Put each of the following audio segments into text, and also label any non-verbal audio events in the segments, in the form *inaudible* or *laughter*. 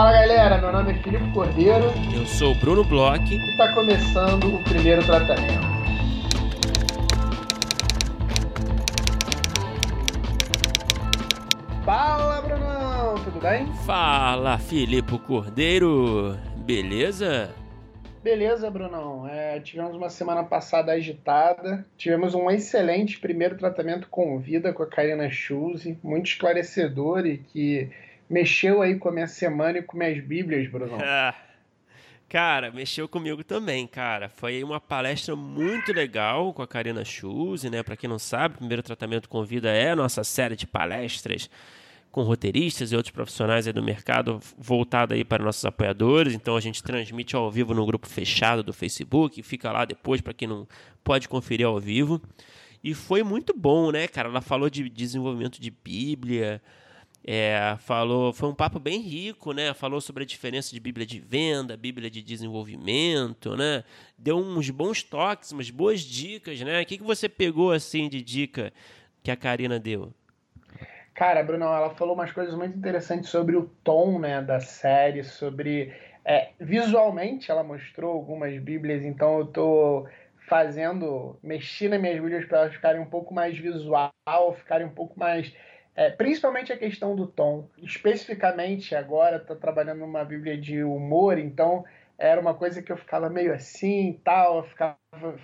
Fala galera, meu nome é Filipe Cordeiro. Eu sou o Bruno Bloch. E está começando o primeiro tratamento. Fala Brunão, tudo bem? Fala Filipe Cordeiro, beleza? Beleza, Brunão. É, tivemos uma semana passada agitada. Tivemos um excelente primeiro tratamento com vida com a Karina Schulze, muito esclarecedor e que mexeu aí com a minha semana e com minhas bíblias, Bruno? *laughs* Ah, cara, mexeu comigo também, cara. Foi uma palestra muito legal com a Karina Schulze, né? Para quem não sabe, o primeiro tratamento com vida é a nossa série de palestras com roteiristas e outros profissionais do mercado voltada aí para nossos apoiadores. Então a gente transmite ao vivo no grupo fechado do Facebook, fica lá depois para quem não pode conferir ao vivo. E foi muito bom, né, cara? Ela falou de desenvolvimento de Bíblia, é, falou, foi um papo bem rico, né? Falou sobre a diferença de Bíblia de venda, Bíblia de desenvolvimento, né? Deu uns bons toques, umas boas dicas, né? O que, que você pegou assim de dica que a Karina deu? Cara, Bruno, ela falou umas coisas muito interessantes sobre o tom, né, da série, sobre é, visualmente ela mostrou algumas Bíblias, então eu tô fazendo, mexi nas minhas Bíblias para elas ficarem um pouco mais visual, ficarem um pouco mais é, principalmente a questão do tom. Especificamente agora, estou trabalhando numa Bíblia de humor, então era uma coisa que eu ficava meio assim tal, eu ficava,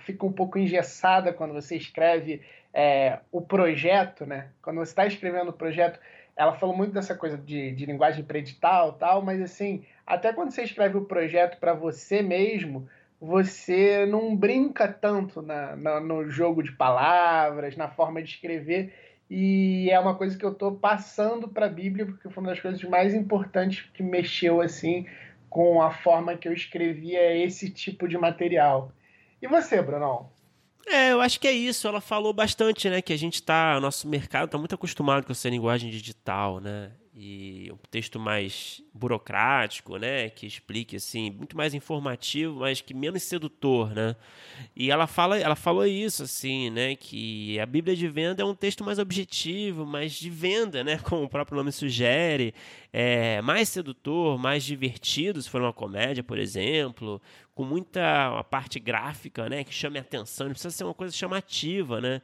fica um pouco engessada quando você escreve é, o projeto, né? Quando você está escrevendo o projeto, ela falou muito dessa coisa de, de linguagem predital tal, mas assim, até quando você escreve o projeto para você mesmo, você não brinca tanto na, na, no jogo de palavras, na forma de escrever e é uma coisa que eu estou passando para a Bíblia, porque foi uma das coisas mais importantes que mexeu assim com a forma que eu escrevia esse tipo de material. E você, Brunão? É, eu acho que é isso. Ela falou bastante, né, que a gente tá, nosso mercado está muito acostumado com essa linguagem digital, né? E um texto mais burocrático, né, que explique assim, muito mais informativo, mas que menos sedutor, né? E ela fala, ela falou isso assim, né, que a Bíblia de venda é um texto mais objetivo, mais de venda, né, *laughs* como o próprio nome sugere, é mais sedutor, mais divertido, se for uma comédia, por exemplo, com muita uma parte gráfica, né, que chame a atenção, precisa ser uma coisa chamativa, né?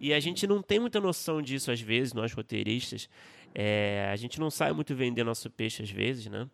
E a gente não tem muita noção disso às vezes, nós roteiristas. É, a gente não sabe muito vender nosso peixe às vezes, né?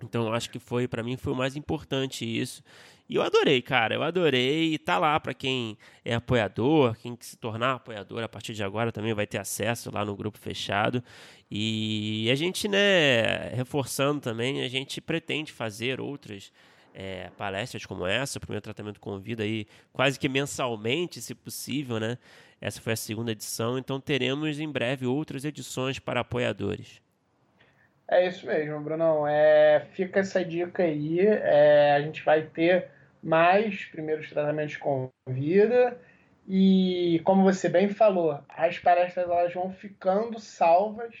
Então acho que foi, para mim, foi o mais importante isso. E eu adorei, cara, eu adorei. E tá lá para quem é apoiador, quem se tornar apoiador a partir de agora também vai ter acesso lá no grupo fechado. E a gente, né, reforçando também, a gente pretende fazer outras é, palestras como essa, o primeiro tratamento convida aí quase que mensalmente, se possível, né? Essa foi a segunda edição, então teremos em breve outras edições para apoiadores. É isso mesmo, Brunão. É, fica essa dica aí. É, a gente vai ter mais primeiros tratamentos com vida. E como você bem falou, as palestras elas vão ficando salvas.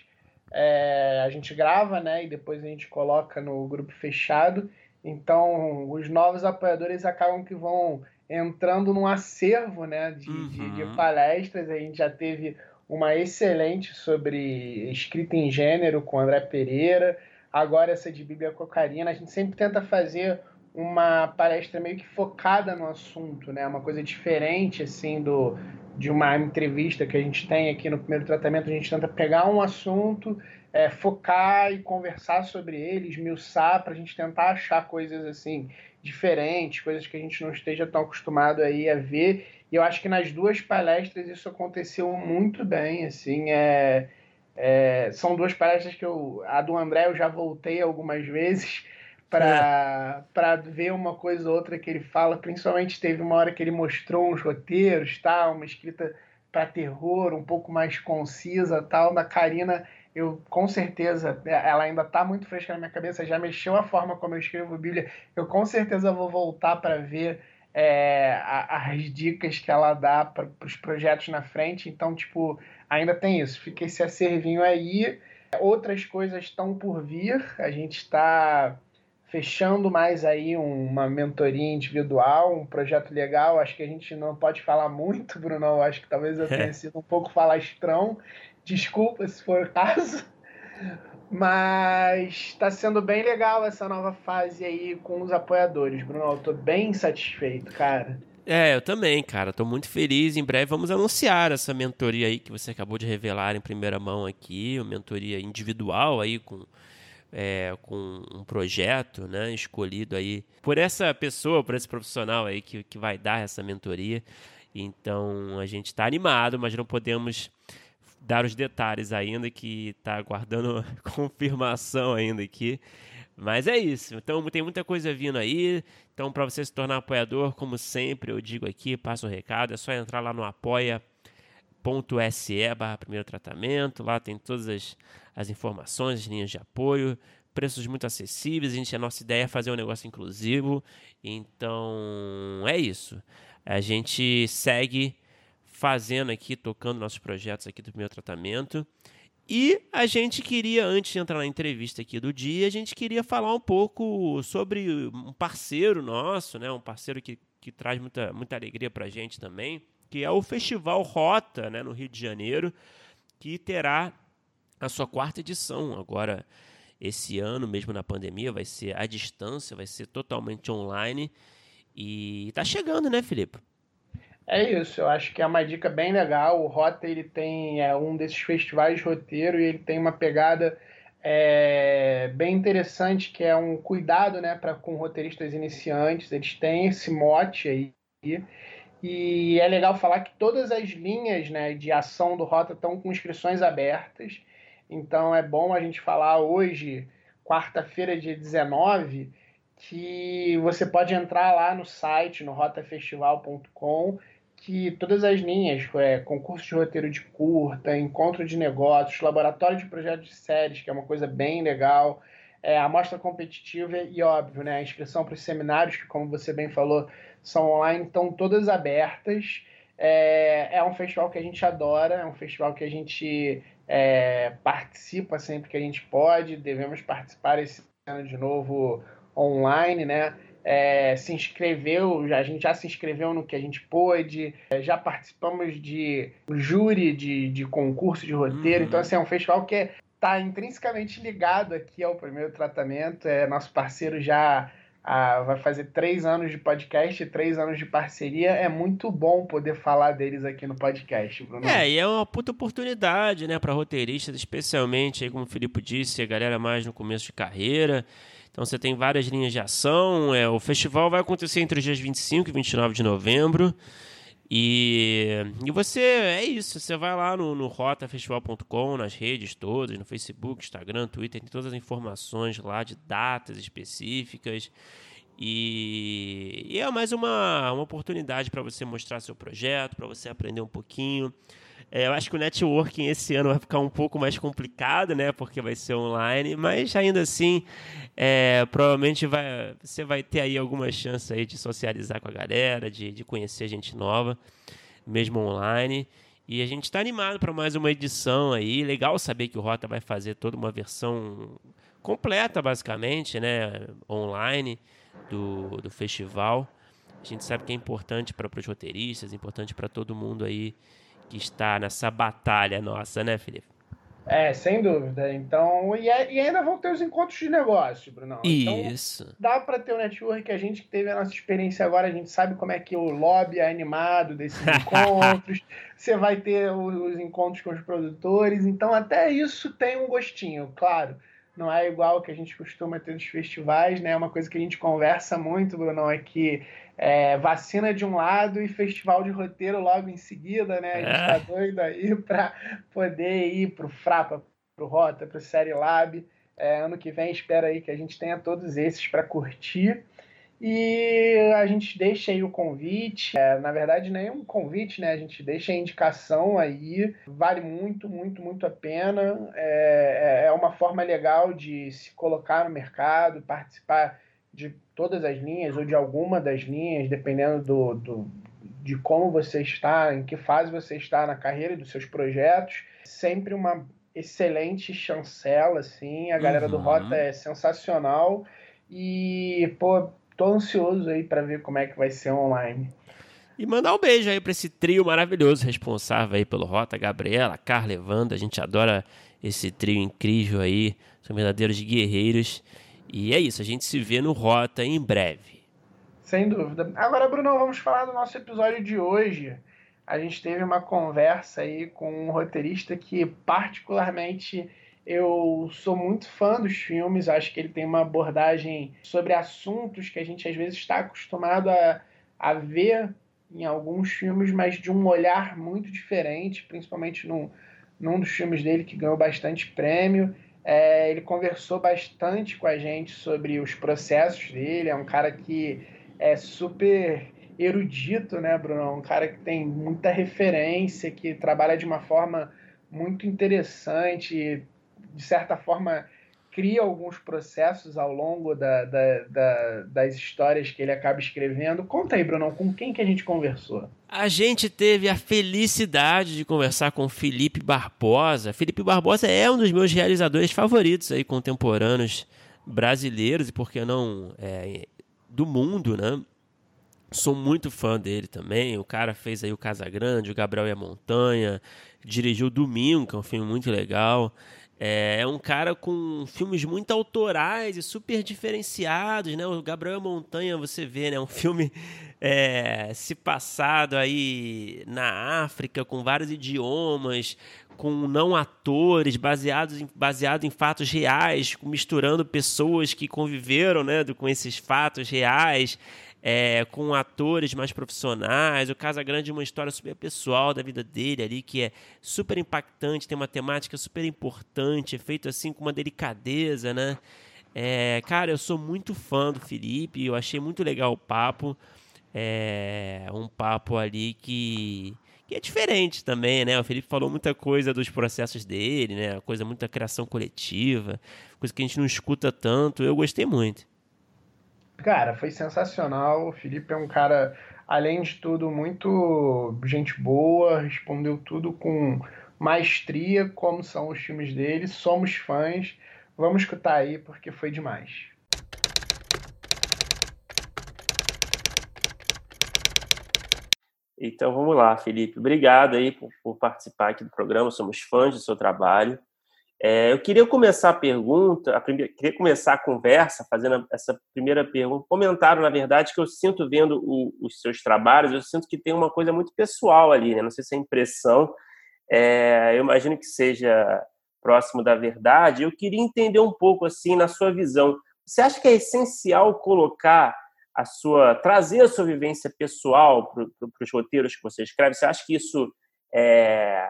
É, a gente grava, né? E depois a gente coloca no grupo fechado. Então, os novos apoiadores acabam que vão entrando num acervo né, de, uhum. de, de, uhum. palestras. A gente já teve uma excelente sobre escrita em gênero com André Pereira, agora essa de Bíblia Cocarina. A gente sempre tenta fazer uma palestra meio que focada no assunto, né? Uma coisa diferente assim do de uma entrevista que a gente tem aqui no primeiro tratamento. A gente tenta pegar um assunto, é, focar e conversar sobre ele, esmiuçar para a gente tentar achar coisas assim diferentes, coisas que a gente não esteja tão acostumado aí a ver. E eu acho que nas duas palestras isso aconteceu muito bem, assim, é, é são duas palestras que eu, a do André eu já voltei algumas vezes *laughs* para é. para ver uma coisa ou outra que ele fala, principalmente teve uma hora que ele mostrou uns roteiros, tal, uma escrita para terror, um pouco mais concisa, tal, da Karina eu com certeza, é, ela ainda está muito fresca na minha cabeça, já mexeu a forma como eu escrevo Bíblia. Eu com certeza vou voltar para ver é, as dicas que ela dá para os projetos na frente. Então, tipo, ainda tem isso. Fica esse acervinho aí. Outras coisas estão por vir. A gente está fechando mais aí uma mentoria individual, um projeto legal. Acho que a gente não pode falar muito, Bruno. Acho que talvez eu *laughs* tenha sido um pouco falastrão. Desculpa se for o caso. Mas está sendo bem legal essa nova fase aí com os apoiadores, Bruno. Eu tô bem satisfeito, cara. É, eu também, cara. Tô muito feliz. Em breve vamos anunciar essa mentoria aí que você acabou de revelar em primeira mão aqui, uma mentoria individual aí com é, com um projeto, né, escolhido aí por essa pessoa, por esse profissional aí que, que vai dar essa mentoria. Então a gente está animado, mas não podemos dar os detalhes ainda, que está aguardando *laughs* confirmação ainda aqui. Mas é isso. Então tem muita coisa vindo aí. Então, para você se tornar apoiador, como sempre, eu digo aqui, passo o recado, é só entrar lá no apoia.se barra primeiro tratamento. Lá tem todas as, as informações, as linhas de apoio, preços muito acessíveis. A, gente, a nossa ideia é fazer um negócio inclusivo. Então é isso. A gente segue fazendo aqui, tocando nossos projetos aqui do primeiro tratamento. E a gente queria, antes de entrar na entrevista aqui do dia, a gente queria falar um pouco sobre um parceiro nosso, né? Um parceiro que, que traz muita, muita alegria para a gente também, que é o Festival Rota, né? No Rio de Janeiro, que terá a sua quarta edição agora esse ano, mesmo na pandemia, vai ser à distância, vai ser totalmente online. E tá chegando, né, Felipe? É isso, eu acho que é uma dica bem legal. O Rota ele tem é, um desses festivais de roteiro e ele tem uma pegada é, bem interessante que é um cuidado né, pra, com roteiristas iniciantes. Eles têm esse mote aí. E é legal falar que todas as linhas né, de ação do Rota estão com inscrições abertas. Então é bom a gente falar hoje, quarta-feira, dia 19, que você pode entrar lá no site, no rotafestival.com que todas as linhas, é, concurso de roteiro de curta, encontro de negócios, laboratório de projetos de séries, que é uma coisa bem legal, é, amostra competitiva e, óbvio, né, a inscrição para os seminários, que, como você bem falou, são online, estão todas abertas. É, é um festival que a gente adora, é um festival que a gente é, participa sempre que a gente pode, devemos participar esse ano de novo online, né? É, se inscreveu, já, a gente já se inscreveu no que a gente pôde, é, já participamos de júri de, de concurso de roteiro, uhum. então assim, é um festival que está intrinsecamente ligado aqui ao primeiro tratamento, é nosso parceiro já ah, vai fazer três anos de podcast, três anos de parceria. É muito bom poder falar deles aqui no podcast, Bruno. É, e é uma puta oportunidade, né, para roteiristas, especialmente, aí, como o Filipe disse, a galera mais no começo de carreira. Então você tem várias linhas de ação. É, o festival vai acontecer entre os dias 25 e 29 de novembro. E, e você, é isso, você vai lá no, no rotafestival.com, nas redes todas, no Facebook, Instagram, Twitter, tem todas as informações lá de datas específicas. E, e é mais uma, uma oportunidade para você mostrar seu projeto, para você aprender um pouquinho. É, eu acho que o networking esse ano vai ficar um pouco mais complicado, né? Porque vai ser online, mas ainda assim, é, provavelmente vai, você vai ter aí alguma chance aí de socializar com a galera, de, de conhecer gente nova, mesmo online. E a gente está animado para mais uma edição aí. Legal saber que o Rota vai fazer toda uma versão completa, basicamente, né? Online do, do festival. A gente sabe que é importante para os roteiristas, importante para todo mundo aí que está nessa batalha nossa, né, Felipe? É, sem dúvida. Então, e, é, e ainda vão ter os encontros de negócio, Bruno. Então, Isso. Dá para ter o network que a gente que teve a nossa experiência agora, a gente sabe como é que o lobby é animado desses *laughs* encontros. Você vai ter os encontros com os produtores. Então, até isso tem um gostinho, claro não é igual que a gente costuma ter nos festivais, né? Uma coisa que a gente conversa muito, Bruno, é que é, vacina de um lado e festival de roteiro logo em seguida, né? A gente tá é. doido aí *laughs* para poder ir pro Frapa, pro Rota, pro Série Lab. É, ano que vem espero aí que a gente tenha todos esses para curtir. E a gente deixa aí o convite, é, na verdade nem um convite, né? A gente deixa a indicação aí, vale muito, muito, muito a pena. É, é, é uma forma legal de se colocar no mercado, participar de todas as linhas ou de alguma das linhas, dependendo do, do, de como você está, em que fase você está na carreira e dos seus projetos. Sempre uma excelente chancela, assim. A galera uhum. do Rota é sensacional. E, pô, tô ansioso aí para ver como é que vai ser online. E mandar um beijo aí para esse trio maravilhoso responsável aí pelo Rota, Gabriela, Carla, Evanda. A gente adora esse trio incrível aí, são verdadeiros guerreiros. E é isso, a gente se vê no Rota em breve. Sem dúvida. Agora, Bruno, vamos falar do nosso episódio de hoje. A gente teve uma conversa aí com um roteirista que, particularmente, eu sou muito fã dos filmes. Acho que ele tem uma abordagem sobre assuntos que a gente às vezes está acostumado a, a ver em alguns filmes, mas de um olhar muito diferente, principalmente num, num dos filmes dele que ganhou bastante prêmio. É, ele conversou bastante com a gente sobre os processos dele. É um cara que é super erudito, né, Bruno? Um cara que tem muita referência, que trabalha de uma forma muito interessante, de certa forma cria alguns processos ao longo da, da, da, das histórias que ele acaba escrevendo. Conta aí, Bruno, com quem que a gente conversou? A gente teve a felicidade de conversar com Felipe Barbosa. Felipe Barbosa é um dos meus realizadores favoritos aí contemporâneos brasileiros e por que não é, do mundo, né? Sou muito fã dele também. O cara fez aí o Casa Grande, o Gabriel e a Montanha, dirigiu Domingo, que é um filme muito legal. É, é um cara com filmes muito autorais e super diferenciados, né? O Gabriel Montanha, você vê, né? Um filme *laughs* é, se passado aí na África, com vários idiomas, com não atores, baseados em, baseado em fatos reais, misturando pessoas que conviveram né, com esses fatos reais é, com atores mais profissionais. O Casa Grande é uma história super pessoal da vida dele ali, que é super impactante, tem uma temática super importante, é feito assim com uma delicadeza, né? É, cara, eu sou muito fã do Felipe, eu achei muito legal o papo. É um papo ali que, que é diferente também, né? O Felipe falou muita coisa dos processos dele, né? Coisa muita criação coletiva, coisa que a gente não escuta tanto. Eu gostei muito. Cara, foi sensacional. O Felipe é um cara, além de tudo, muito gente boa, respondeu tudo com maestria, como são os filmes dele. Somos fãs. Vamos escutar aí porque foi demais. Então vamos lá, Felipe. Obrigado aí por, por participar aqui do programa. Somos fãs do seu trabalho. É, eu queria começar a pergunta, a primeira, queria começar a conversa fazendo essa primeira pergunta. Comentário, na verdade, que eu sinto vendo o, os seus trabalhos, eu sinto que tem uma coisa muito pessoal ali, né? Não sei se é impressão, é, eu imagino que seja próximo da verdade. Eu queria entender um pouco, assim, na sua visão. Você acha que é essencial colocar a sua, trazer a sua vivência pessoal para os roteiros que você escreve? Você acha que isso é,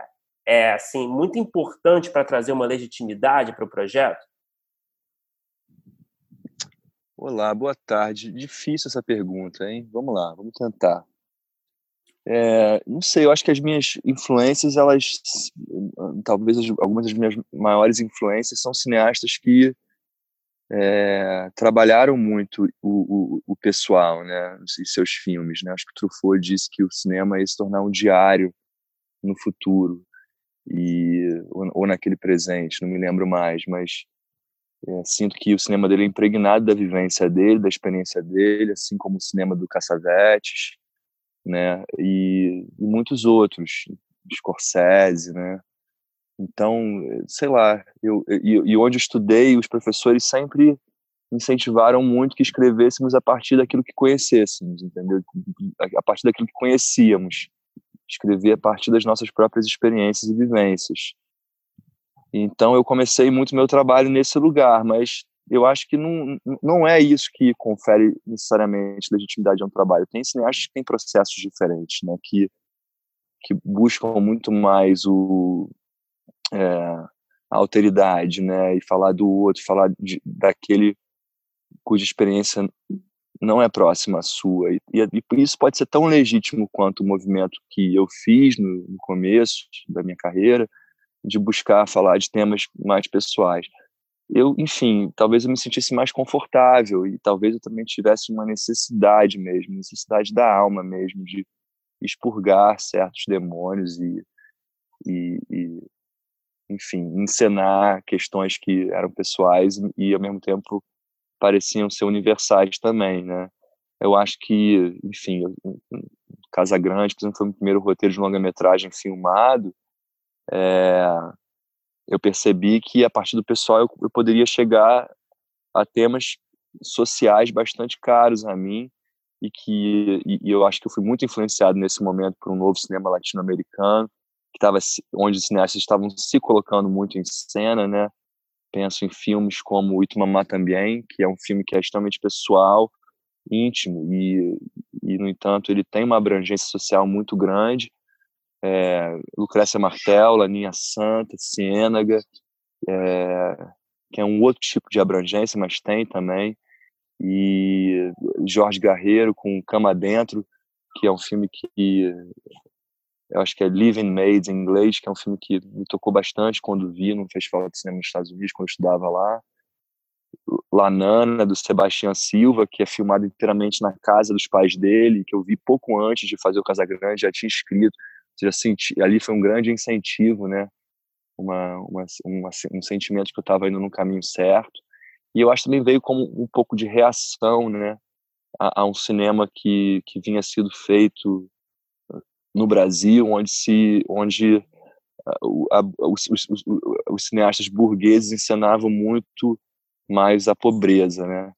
é assim muito importante para trazer uma legitimidade para o projeto? Olá, boa tarde. Difícil essa pergunta, hein? Vamos lá, vamos tentar. É, não sei, eu acho que as minhas influências, elas, talvez algumas das minhas maiores influências são cineastas que é, trabalharam muito o, o, o, pessoal, né, e seus filmes, né. Acho que Truffaut disse que o cinema ia se tornar um diário no futuro e ou, ou naquele presente, não me lembro mais, mas é, sinto que o cinema dele é impregnado da vivência dele, da experiência dele, assim como o cinema do Cassavetes, né, e, e muitos outros, Scorsese, né. Então, sei lá, eu, e, onde eu estudei, os professores sempre incentivaram muito que escrevêssemos a partir daquilo que conhecêssemos, entendeu? A partir daquilo que conhecíamos escrever a partir das nossas próprias experiências e vivências. Então eu comecei muito meu trabalho nesse lugar, mas eu acho que não, não é isso que confere necessariamente legitimidade a um trabalho. Tem cineastas que têm processos diferentes, né, que, que buscam muito mais o, é, a alteridade, né, e falar do outro, falar de, daquele cuja experiência não é próxima à sua. E, e, isso pode ser tão legítimo quanto o movimento que eu fiz no, no, começo da minha carreira, de buscar falar de temas mais pessoais. Eu, enfim, talvez eu me sentisse mais confortável e talvez eu também tivesse uma necessidade mesmo, necessidade da alma mesmo, de expurgar certos demônios e, e, e enfim, encenar questões que eram pessoais e, ao mesmo tempo, pareciam ser universais também, né? Eu acho que, enfim, Casa Grande, por exemplo, foi o primeiro roteiro de longa-metragem filmado. É, eu percebi que a partir do pessoal eu, eu poderia chegar a temas sociais bastante caros a mim e que e, e eu acho que eu fui muito influenciado nesse momento por um novo cinema latino-americano que estava onde os cineastas estavam se colocando muito em cena, né? Penso em filmes como Itumamá também, que é um filme que é extremamente pessoal, íntimo e, e no entanto ele tem uma abrangência social muito grande. É, Lucrécia Martel, Laninha Santa, Ciênaga, é, que é um outro tipo de abrangência, mas tem também e Jorge Garreiro com Cama Dentro, que é um filme que eu acho que é Living Made em inglês, que é um filme que me tocou bastante quando vi no Festival de Cinema nos Estados Unidos, quando eu estudava lá. La Nana, do Sebastião Silva, que é filmado inteiramente na casa dos pais dele, que eu vi pouco antes de fazer o Casagrande, já tinha escrito. Já senti, ali foi um grande incentivo, né? Uma, uma, uma um sentimento que eu estava indo no caminho certo. E eu acho também veio como um pouco de reação, né, a, a um cinema que, que vinha sido feito no Brasil, onde se onde a, a, os, os, os, os, cineastas burgueses encenavam muito mais a pobreza, né?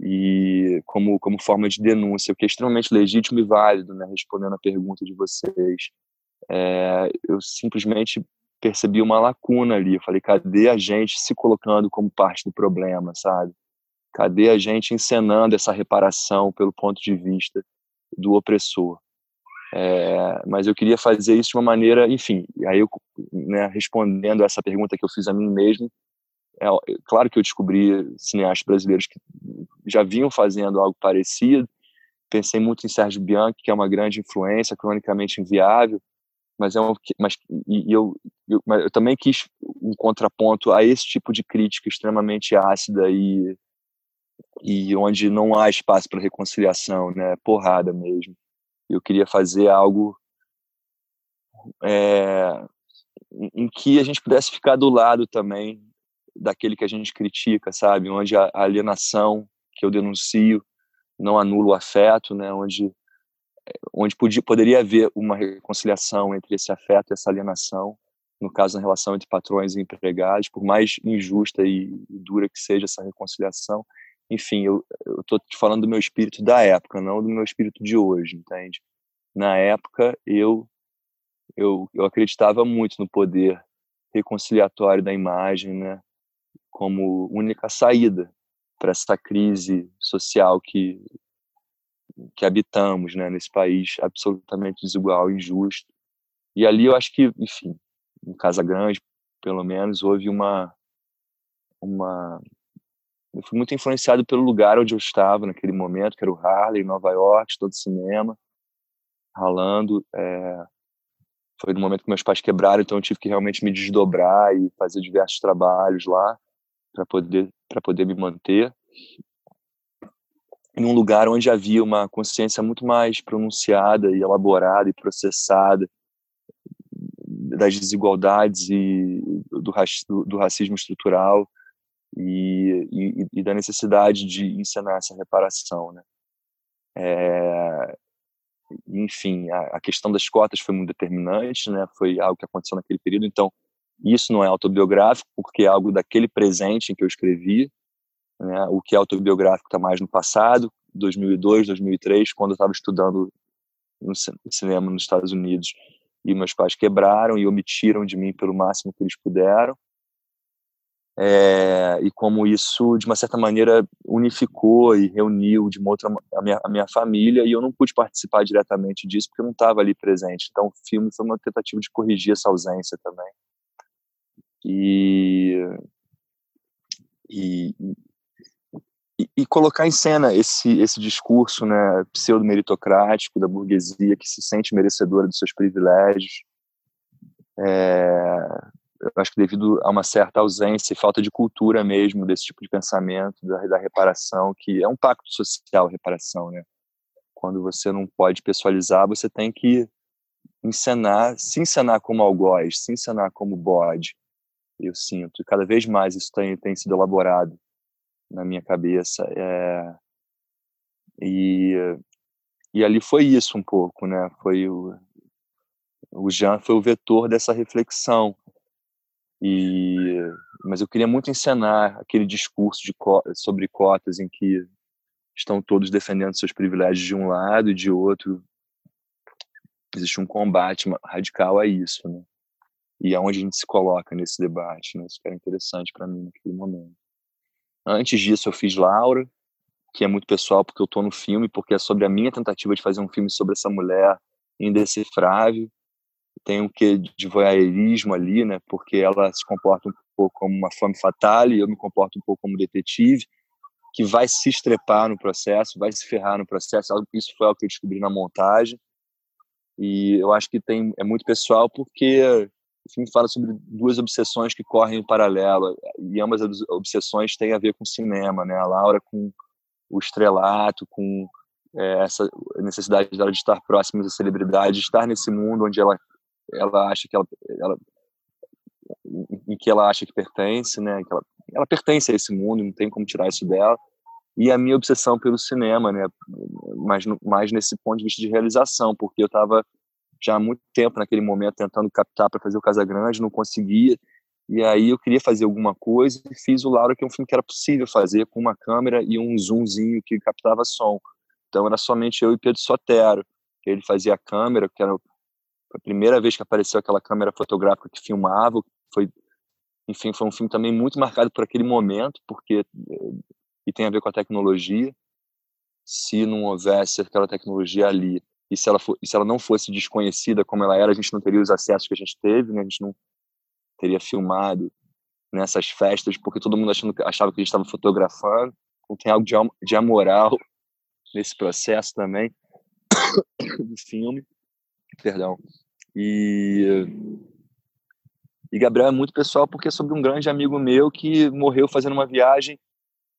E como como forma de denúncia, o que é extremamente legítimo e válido, né? Respondendo a pergunta de vocês, é, eu simplesmente percebi uma lacuna ali. Eu falei, cadê a gente se colocando como parte do problema, sabe? Cadê a gente encenando essa reparação pelo ponto de vista do opressor? É, mas eu queria fazer isso de uma maneira, enfim, aí eu, né, respondendo essa pergunta que eu fiz a mim mesmo, é, claro que eu descobri cineastas brasileiros que já vinham fazendo algo parecido, pensei muito em Sérgio Bianchi, que é uma grande influência, cronicamente inviável, mas é um, mas e eu, eu, mas eu também quis um contraponto a esse tipo de crítica extremamente ácida e e onde não há espaço para reconciliação, né? Porrada mesmo. Eu queria fazer algo é, em que a gente pudesse ficar do lado também daquele que a gente critica, sabe? Onde a alienação que eu denuncio não anula o afeto, né? Onde onde podia, poderia haver uma reconciliação entre esse afeto e essa alienação, no caso, na relação entre patrões e empregados, por mais injusta e dura que seja essa reconciliação. Enfim, eu estou te falando do meu espírito da época, não do meu espírito de hoje, entende? Na época, eu, eu, eu acreditava muito no poder reconciliatório da imagem, né? como única saída para essa crise social que que habitamos, né, nesse país absolutamente desigual, injusto. E ali eu acho que, enfim, em Casa Grande, pelo menos, houve uma uma eu fui muito influenciado pelo lugar onde eu estava naquele momento, que era o Harley, Nova York, todo cinema, ralando. É... Foi no momento que meus pais quebraram, então eu tive que realmente me desdobrar e fazer diversos trabalhos lá para poder para poder me manter em um lugar onde havia uma consciência muito mais pronunciada e elaborada e processada das desigualdades e do, do racismo estrutural e, e, e, da necessidade de ensinar essa reparação, né? É, enfim, a, a, questão das cotas foi muito determinante, né? Foi algo que aconteceu naquele período. Então, isso não é autobiográfico porque é algo daquele presente em que eu escrevi, né? O que é autobiográfico está mais no passado, 2002, 2003, quando eu estava estudando no cinema nos Estados Unidos. E meus pais quebraram e omitiram de mim pelo máximo que eles puderam. É, e como isso, de uma certa maneira, unificou e reuniu de uma outra a minha, a minha família, e eu não pude participar diretamente disso porque eu não estava ali presente. Então, o filme foi uma tentativa de corrigir essa ausência também. E, e, e, colocar em cena esse, esse discurso né, pseudo-meritocrático da burguesia que se sente merecedora dos seus privilégios. É, eu acho que devido a uma certa ausência e falta de cultura mesmo desse tipo de pensamento, da, da reparação, que é um pacto social, reparação, né? Quando você não pode pessoalizar, você tem que encenar, se encenar como algoz, se encenar como bode, eu sinto. E cada vez mais isso tem, tem sido elaborado na minha cabeça. É, e, e ali foi isso um pouco, né? Foi o, o Jean foi o vetor dessa reflexão. E mas eu queria muito encenar aquele discurso de sobre cotas em que estão todos defendendo seus privilégios de um lado e de outro existe um combate radical a isso, né? E aonde a gente se coloca nesse debate, né? Isso que era interessante para mim naquele momento. Antes disso, eu fiz Laura, que é muito pessoal porque eu estou no filme, porque é sobre a minha tentativa de fazer um filme sobre essa mulher indecifrável. Tem um quê de voyeurismo ali, né? Porque ela se comporta um pouco como uma femme fatale e eu me comporto um pouco como detetive, que vai se estrepar no processo, vai se ferrar no processo. Isso foi o que eu descobri na montagem. E eu acho que tem é muito pessoal porque o filme fala sobre duas obsessões que correm em paralelo e ambas as obsessões têm a ver com cinema, né? A Laura com o estrelato, com é, essa necessidade dela de estar próxima da celebridade, de estar nesse mundo onde ela ela acha que ela, ela que ela acha que pertence, né? Que ela, ela pertence a esse mundo, não tem como tirar isso dela. E a minha obsessão pelo cinema, né? Mais, mais nesse ponto de vista de realização, porque eu estava já há muito tempo naquele momento tentando captar para fazer o Casa Grande, não conseguia. E aí eu queria fazer alguma coisa e fiz o Laura, que é um filme que era possível fazer com uma câmera e um zoomzinho que captava som. Então era somente eu e Pedro Sotero, ele fazia a câmera, que era a primeira vez que apareceu aquela câmera fotográfica que filmava, foi enfim, foi um filme também muito marcado por aquele momento, porque e tem a ver com a tecnologia. Se não houvesse aquela tecnologia ali e se ela for, se ela não fosse desconhecida como ela era, a gente não teria os acessos que a gente teve, né? A gente não teria filmado nessas festas, porque todo mundo achando, achava que a gente estava fotografando. Então tem algo de, de amoral nesse processo também *coughs* do filme. Perdão. E, e Gabriel é muito pessoal porque é sobre um grande amigo meu que morreu fazendo uma viagem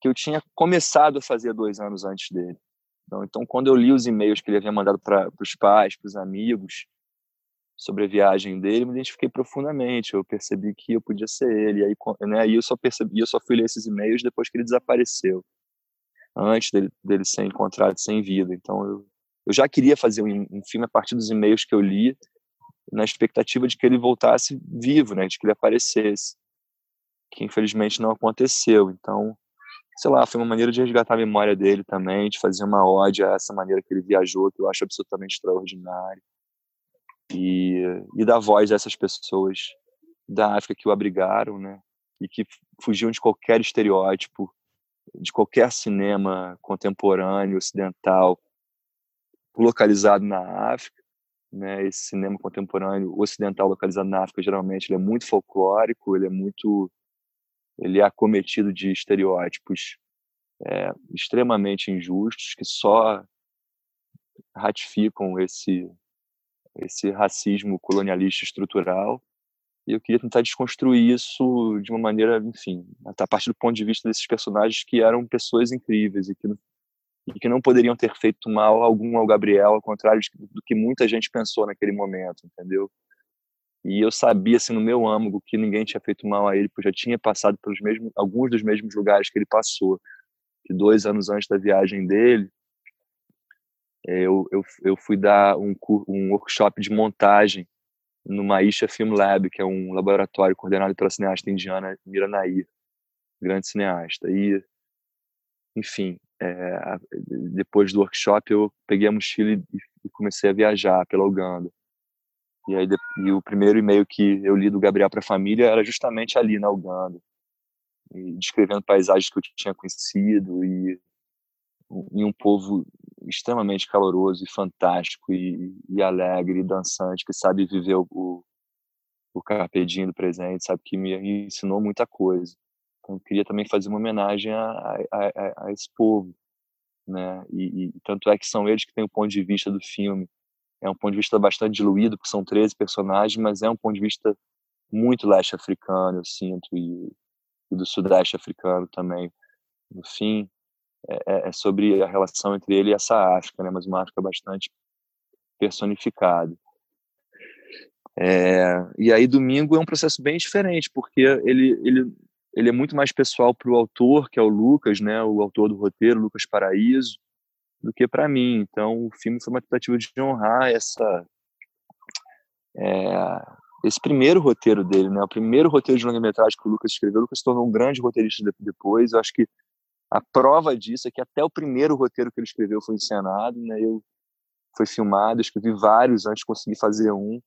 que eu tinha começado a fazer dois anos antes dele. Então, então quando eu li os e-mails que ele havia mandado para os pais, para os amigos, sobre a viagem dele, me identifiquei profundamente. Eu percebi que eu podia ser ele. E aí, né, eu só percebi, eu só fui ler esses e-mails depois que ele desapareceu, antes dele, dele ser encontrado sem vida. Então, eu, eu já queria fazer um, um filme a partir dos e-mails que eu li, na expectativa de que ele voltasse vivo, né, de que ele aparecesse, que infelizmente não aconteceu. Então, sei lá, foi uma maneira de resgatar a memória dele também, de fazer uma ode a essa maneira que ele viajou, que eu acho absolutamente extraordinário e, e dar voz a essas pessoas da África que o abrigaram, né? E que fugiam de qualquer estereótipo, de qualquer cinema contemporâneo ocidental localizado na África, né? Esse cinema contemporâneo ocidental localizado na África geralmente ele é muito folclórico, ele é muito ele é acometido de estereótipos é, extremamente injustos que só ratificam esse esse racismo colonialista estrutural. E eu queria tentar desconstruir isso de uma maneira, enfim, a partir do ponto de vista desses personagens que eram pessoas incríveis e que, e que não poderiam ter feito mal algum ao Gabriel, ao contrário do que muita gente pensou naquele momento, entendeu? E eu sabia, assim, no meu âmago, que ninguém tinha feito mal a ele, porque já tinha passado pelos mesmos, alguns dos mesmos lugares que ele passou. Que dois anos antes da viagem dele, é, eu, eu, eu fui dar um, um workshop de montagem no Maisha Film Lab, que é um laboratório coordenado pela cineasta indiana Mira grande cineasta. E, enfim, é, depois do workshop eu peguei a mochila e comecei a viajar pela Uganda. E, aí, e o primeiro e-mail que eu li do Gabriel para a família era justamente ali na Uganda, descrevendo paisagens que eu tinha conhecido e em um povo extremamente caloroso e fantástico e, e alegre e dançante que sabe viver o, o, o do presente, sabe que me ensinou muita coisa. Então, queria também fazer uma homenagem a, a, a, a esse povo, né? E, e, tanto é que são eles que têm o ponto de vista do filme. É um ponto de vista bastante diluído, porque são 13 personagens, mas é um ponto de vista muito leste africano, eu sinto, e, e do sudeste africano também. No fim, é, é, é, sobre a relação entre ele e essa África, né? mas uma África bastante personificada. É, e aí domingo é um processo bem diferente, porque ele, ele, ele é muito mais pessoal para o autor, que é o Lucas, né, o autor do roteiro, Lucas Paraíso, do que para mim. Então o filme foi uma tentativa de honrar essa é, esse primeiro roteiro dele, né? O primeiro roteiro de longa-metragem que o Lucas escreveu. O Lucas se tornou um grande roteirista depois. Eu acho que a prova disso é que até o primeiro roteiro que ele escreveu foi encenado, né? Eu foi filmado, escrevi vários antes de conseguir fazer um,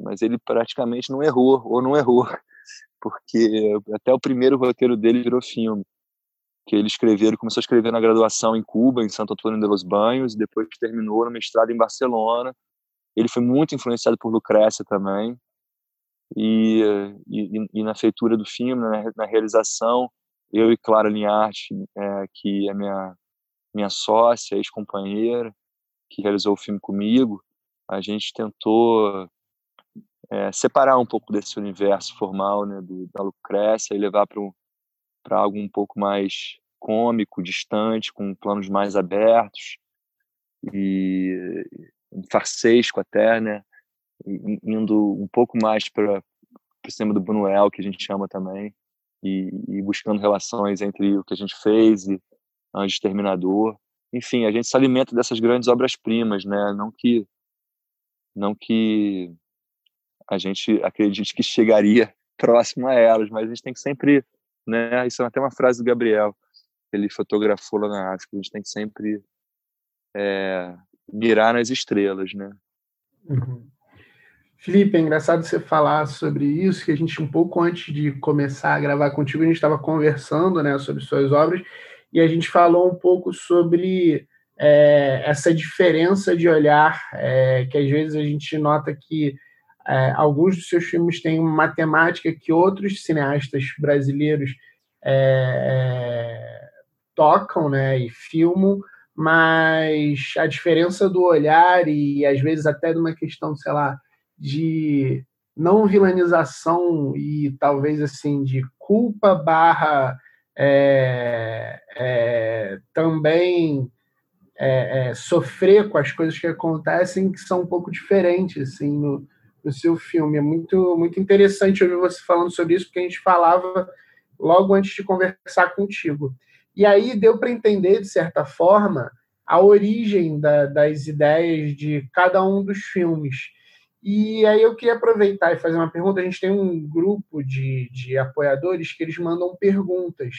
mas ele praticamente não errou ou não errou, porque até o primeiro roteiro dele virou filme que ele escreveu, começou a escrever na graduação em Cuba, em Santo Antônio de los Banhos, e depois terminou no mestrado em Barcelona. Ele foi muito influenciado por Lucrécia também, e, e, e na feitura do filme, na, na realização, eu e Clara Linharte, é, que é minha, minha sócia, ex-companheira, que realizou o filme comigo, a gente tentou é, separar um pouco desse universo formal né, do, da Lucrécia e levar para algo um pouco mais cômico, distante, com planos mais abertos e farsesco até, né? Indo um pouco mais para o cinema do Buñuel, que a gente chama também, e, e, buscando relações entre o que a gente fez e Anjo Exterminador. Enfim, a gente se alimenta dessas grandes obras-primas, né? Não que não que a gente acredite que chegaria *laughs* próximo a elas, mas a gente tem que sempre né? Isso é até uma frase do Gabriel, ele fotografou lá na África. A gente tem que sempre é, mirar nas estrelas, né? Uhum. Felipe, é engraçado você falar sobre isso, que a gente, um pouco antes de começar a gravar contigo, a gente estava conversando né, sobre suas obras e a gente falou um pouco sobre é, essa diferença de olhar, é, que às vezes a gente nota que é, alguns dos seus filmes têm uma temática que outros cineastas brasileiros é, é, tocam né, e filmam, mas a diferença do olhar e às vezes até de uma questão, sei lá, de não vilanização e talvez assim de culpa barra é, é, também é, é sofrer com as coisas que acontecem que são um pouco diferentes assim no, no seu filme. É muito, muito interessante ouvir você falando sobre isso, porque a gente falava logo antes de conversar contigo. E aí deu para entender, de certa forma, a origem da, das ideias de cada um dos filmes. E aí eu queria aproveitar e fazer uma pergunta. A gente tem um grupo de, de apoiadores que eles mandam perguntas.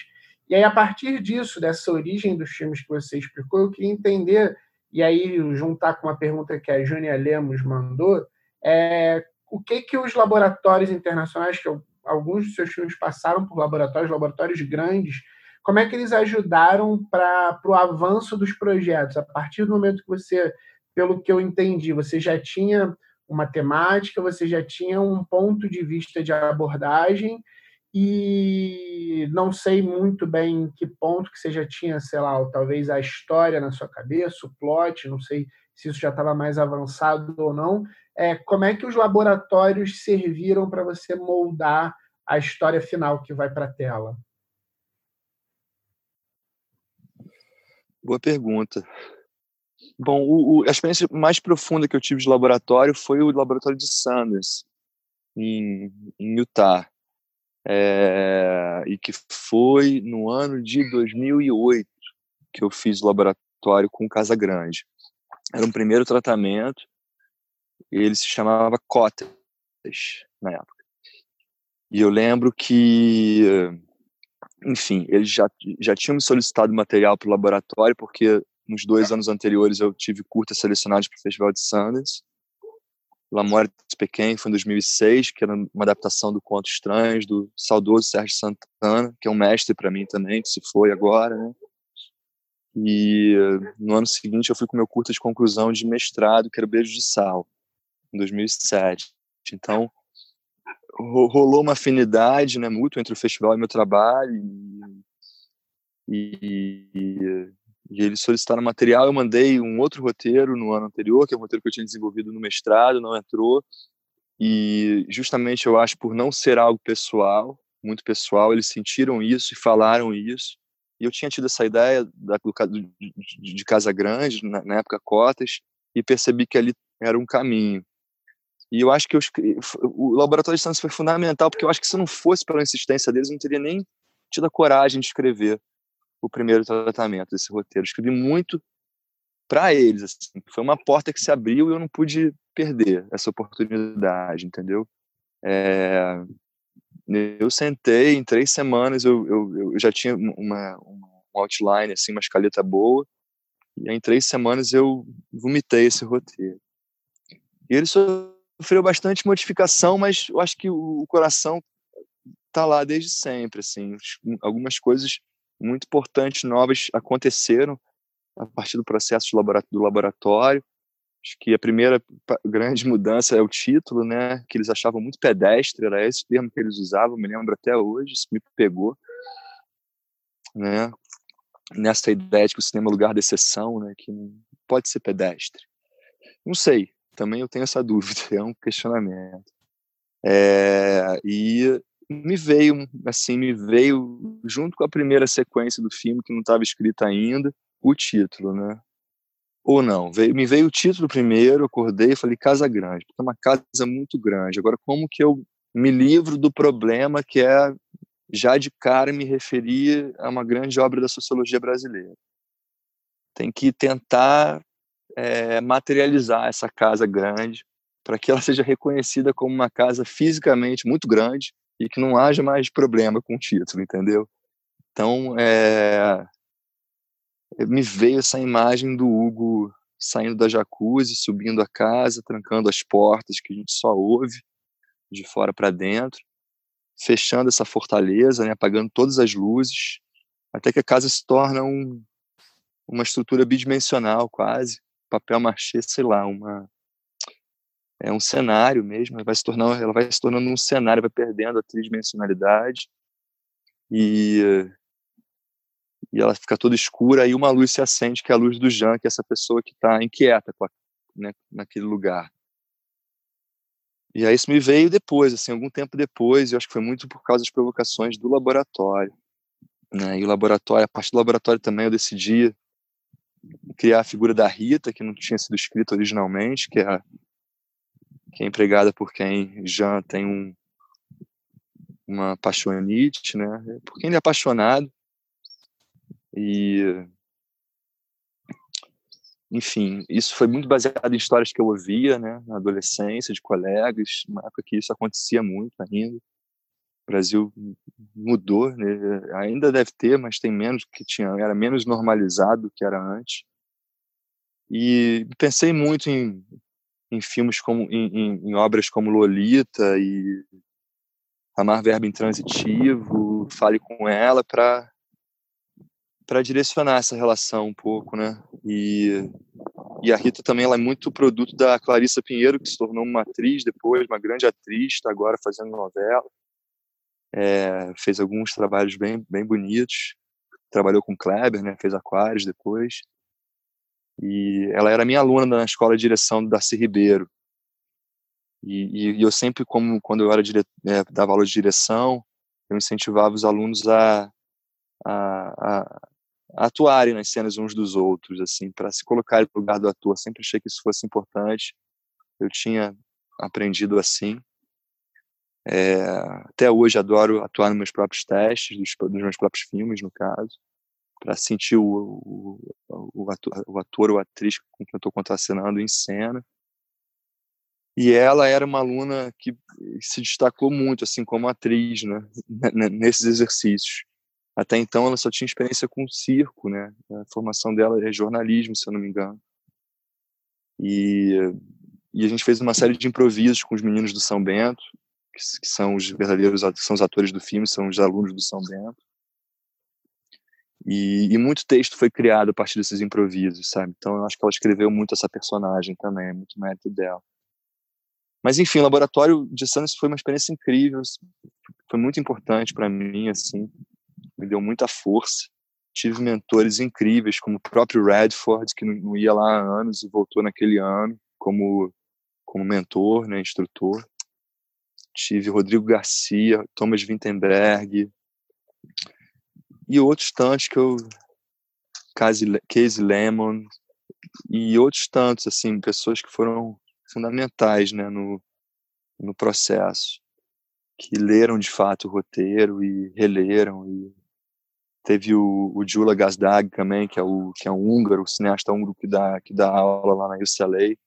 E aí, a partir disso, dessa origem dos filmes que você explicou, eu queria entender, e aí juntar com uma pergunta que a Júnia Lemos mandou, é, o que que os laboratórios internacionais, que alguns dos seus filmes passaram por laboratórios, laboratórios grandes, como é que eles ajudaram para o avanço dos projetos? A partir do momento que você, pelo que eu entendi, você já tinha uma temática, você já tinha um ponto de vista de abordagem e não sei muito bem em que ponto que você já tinha, sei lá, talvez a história na sua cabeça, o plot, não sei se isso já estava mais avançado ou não, é, como é que os laboratórios serviram para você moldar a história final que vai para a tela? Boa pergunta. Bom, o, o, a experiência mais profunda que eu tive de laboratório foi o laboratório de Sanders, em, em Utah, é, e que foi no ano de 2008 que eu fiz o laboratório com Casa Grande. Era um primeiro tratamento ele se chamava Cotas na época. E eu lembro que, enfim, eles já, já tinham me solicitado material para o laboratório, porque nos dois anos anteriores eu tive curtas selecionadas para o Festival de Sundance. L'Amour Pequen foi em 2006, que era uma adaptação do Conto Estranhos, do saudoso Sérgio Santana, que é um mestre para mim também, que se foi agora, né? E no ano seguinte eu fui com meu curta de conclusão de mestrado, que era Beijo de Sal em 2007. Então, rolou uma afinidade né, mútua entre o festival e meu trabalho. E, e, e, eles solicitaram material. Eu mandei um outro roteiro no ano anterior, que é um roteiro que eu tinha desenvolvido no mestrado, não entrou. E justamente eu acho por não ser algo pessoal, muito pessoal, eles sentiram isso e falaram isso. E eu tinha tido essa ideia da, do, de, de Casa Grande, na, na época Cotas, e percebi que ali era um caminho. E eu acho que o laboratório de Santos foi fundamental, porque eu acho que se não fosse pela insistência deles, eu não teria nem tido a coragem de escrever o primeiro tratamento desse roteiro. Eu escrevi muito para eles, assim. Foi uma porta que se abriu e eu não pude perder essa oportunidade, entendeu? É, eu sentei, em três semanas eu, eu, eu já tinha uma, uma outline, assim, uma escaleta boa, e em três semanas eu vomitei esse roteiro. E ele sofreu bastante modificação, mas eu acho que o coração tá lá desde sempre, assim. Algumas coisas muito importantes, novas, aconteceram a partir do processo do laboratório. Acho que a primeira grande mudança é o título, né? Que eles achavam muito pedestre, era esse termo que eles usavam, me lembro até hoje, isso me pegou, né? Nessa ideia de que o cinema é lugar de exceção, né? Que pode ser pedestre. Não sei, também eu tenho essa *laughs* dúvida, é um questionamento. É, e me veio, assim, me veio junto com a primeira sequência do filme que não estava escrita ainda, o título, né? Ou não, veio, me veio o título primeiro, acordei e falei Casa Grande, porque é uma casa muito grande. Agora, como que eu me livro do problema que é, já de cara, me referir a uma grande obra da sociologia brasileira? Tem que tentar é, materializar essa casa grande para que ela seja reconhecida como uma casa fisicamente muito grande e que não haja mais problema com o título, entendeu? Então, é, me veio essa imagem do Hugo saindo da jacuzzi, subindo a casa, trancando as portas que a gente só ouve de fora para dentro, fechando essa fortaleza, né, apagando todas as luzes, até que a casa se torna um, uma estrutura bidimensional quase, papel machê, sei lá, uma é um cenário mesmo, vai se tornar, ela vai se tornando um cenário, vai perdendo a tridimensionalidade e e ela fica toda escura e uma luz se acende, que é a luz do Jean, que é essa pessoa que está inquieta a, né, naquele lugar. E aí isso me veio depois, assim, algum tempo depois, eu acho que foi muito por causa das provocações do laboratório. Né? E o laboratório, a partir do laboratório também eu decidi criar a figura da Rita, que não tinha sido escrita originalmente, que é, que é empregada por quem Jean tem um, uma paixonite, né? Por quem ele é apaixonado, e enfim, isso foi muito baseado em histórias que eu ouvia, né, na adolescência, de colegas, uma época que isso acontecia muito ainda. O Brasil mudou, né? ainda deve ter, mas tem menos que tinha, era menos normalizado do que era antes. E pensei muito em, em filmes como, em, em, em obras como Lolita e Amar Verbo Intransitivo, Fale com Ela, para para direcionar essa relação um pouco, né? E, e a Rita também ela é muito produto da Clarissa Pinheiro, que se tornou uma atriz depois, uma grande atriz, está agora fazendo novela. É, fez alguns trabalhos bem, bem bonitos. Trabalhou com Kleber, né? Fez Aquários depois. E ela era minha aluna na escola de direção do Darcy Ribeiro. E, e, e eu sempre, como quando eu era dire, é, dava aula de direção, eu incentivava os alunos a, a, a atuarem nas cenas uns dos outros, assim, para se colocar no lugar do ator. Sempre achei que isso fosse importante. Eu tinha aprendido assim. É, até hoje adoro atuar nos meus próprios testes, dos, dos meus próprios filmes, no caso, para sentir o, o, o, ator, o ator ou atriz com quem eu estou contracenando em cena. E ela era uma aluna que se destacou muito, assim, como atriz, né, nesses exercícios. Até então ela só tinha experiência com circo, né? A formação dela é jornalismo, se eu não me engano. E, e a gente fez uma série de improvisos com os meninos do São Bento, que, que são os verdadeiros são os atores do filme, são os alunos do São Bento. E, e, muito texto foi criado a partir desses improvisos, sabe? Então eu acho que ela escreveu muito essa personagem também, muito mérito dela. Mas enfim, o laboratório de Santos foi uma experiência incrível, foi muito importante para mim, assim me deu muita força. Tive mentores incríveis, como o próprio Redford, que não ia lá há anos e voltou naquele ano como, como mentor, né, instrutor. Tive Rodrigo Garcia, Thomas Wittenberg e outros tantos que eu Casey, Lemon e outros tantos assim pessoas que foram fundamentais né no, no processo que leram de fato o roteiro e releram e Teve o, o Jula Gazdag também, que é, o, que é um húngaro, o cineasta húngaro que dá, que dá aula lá na UCLA,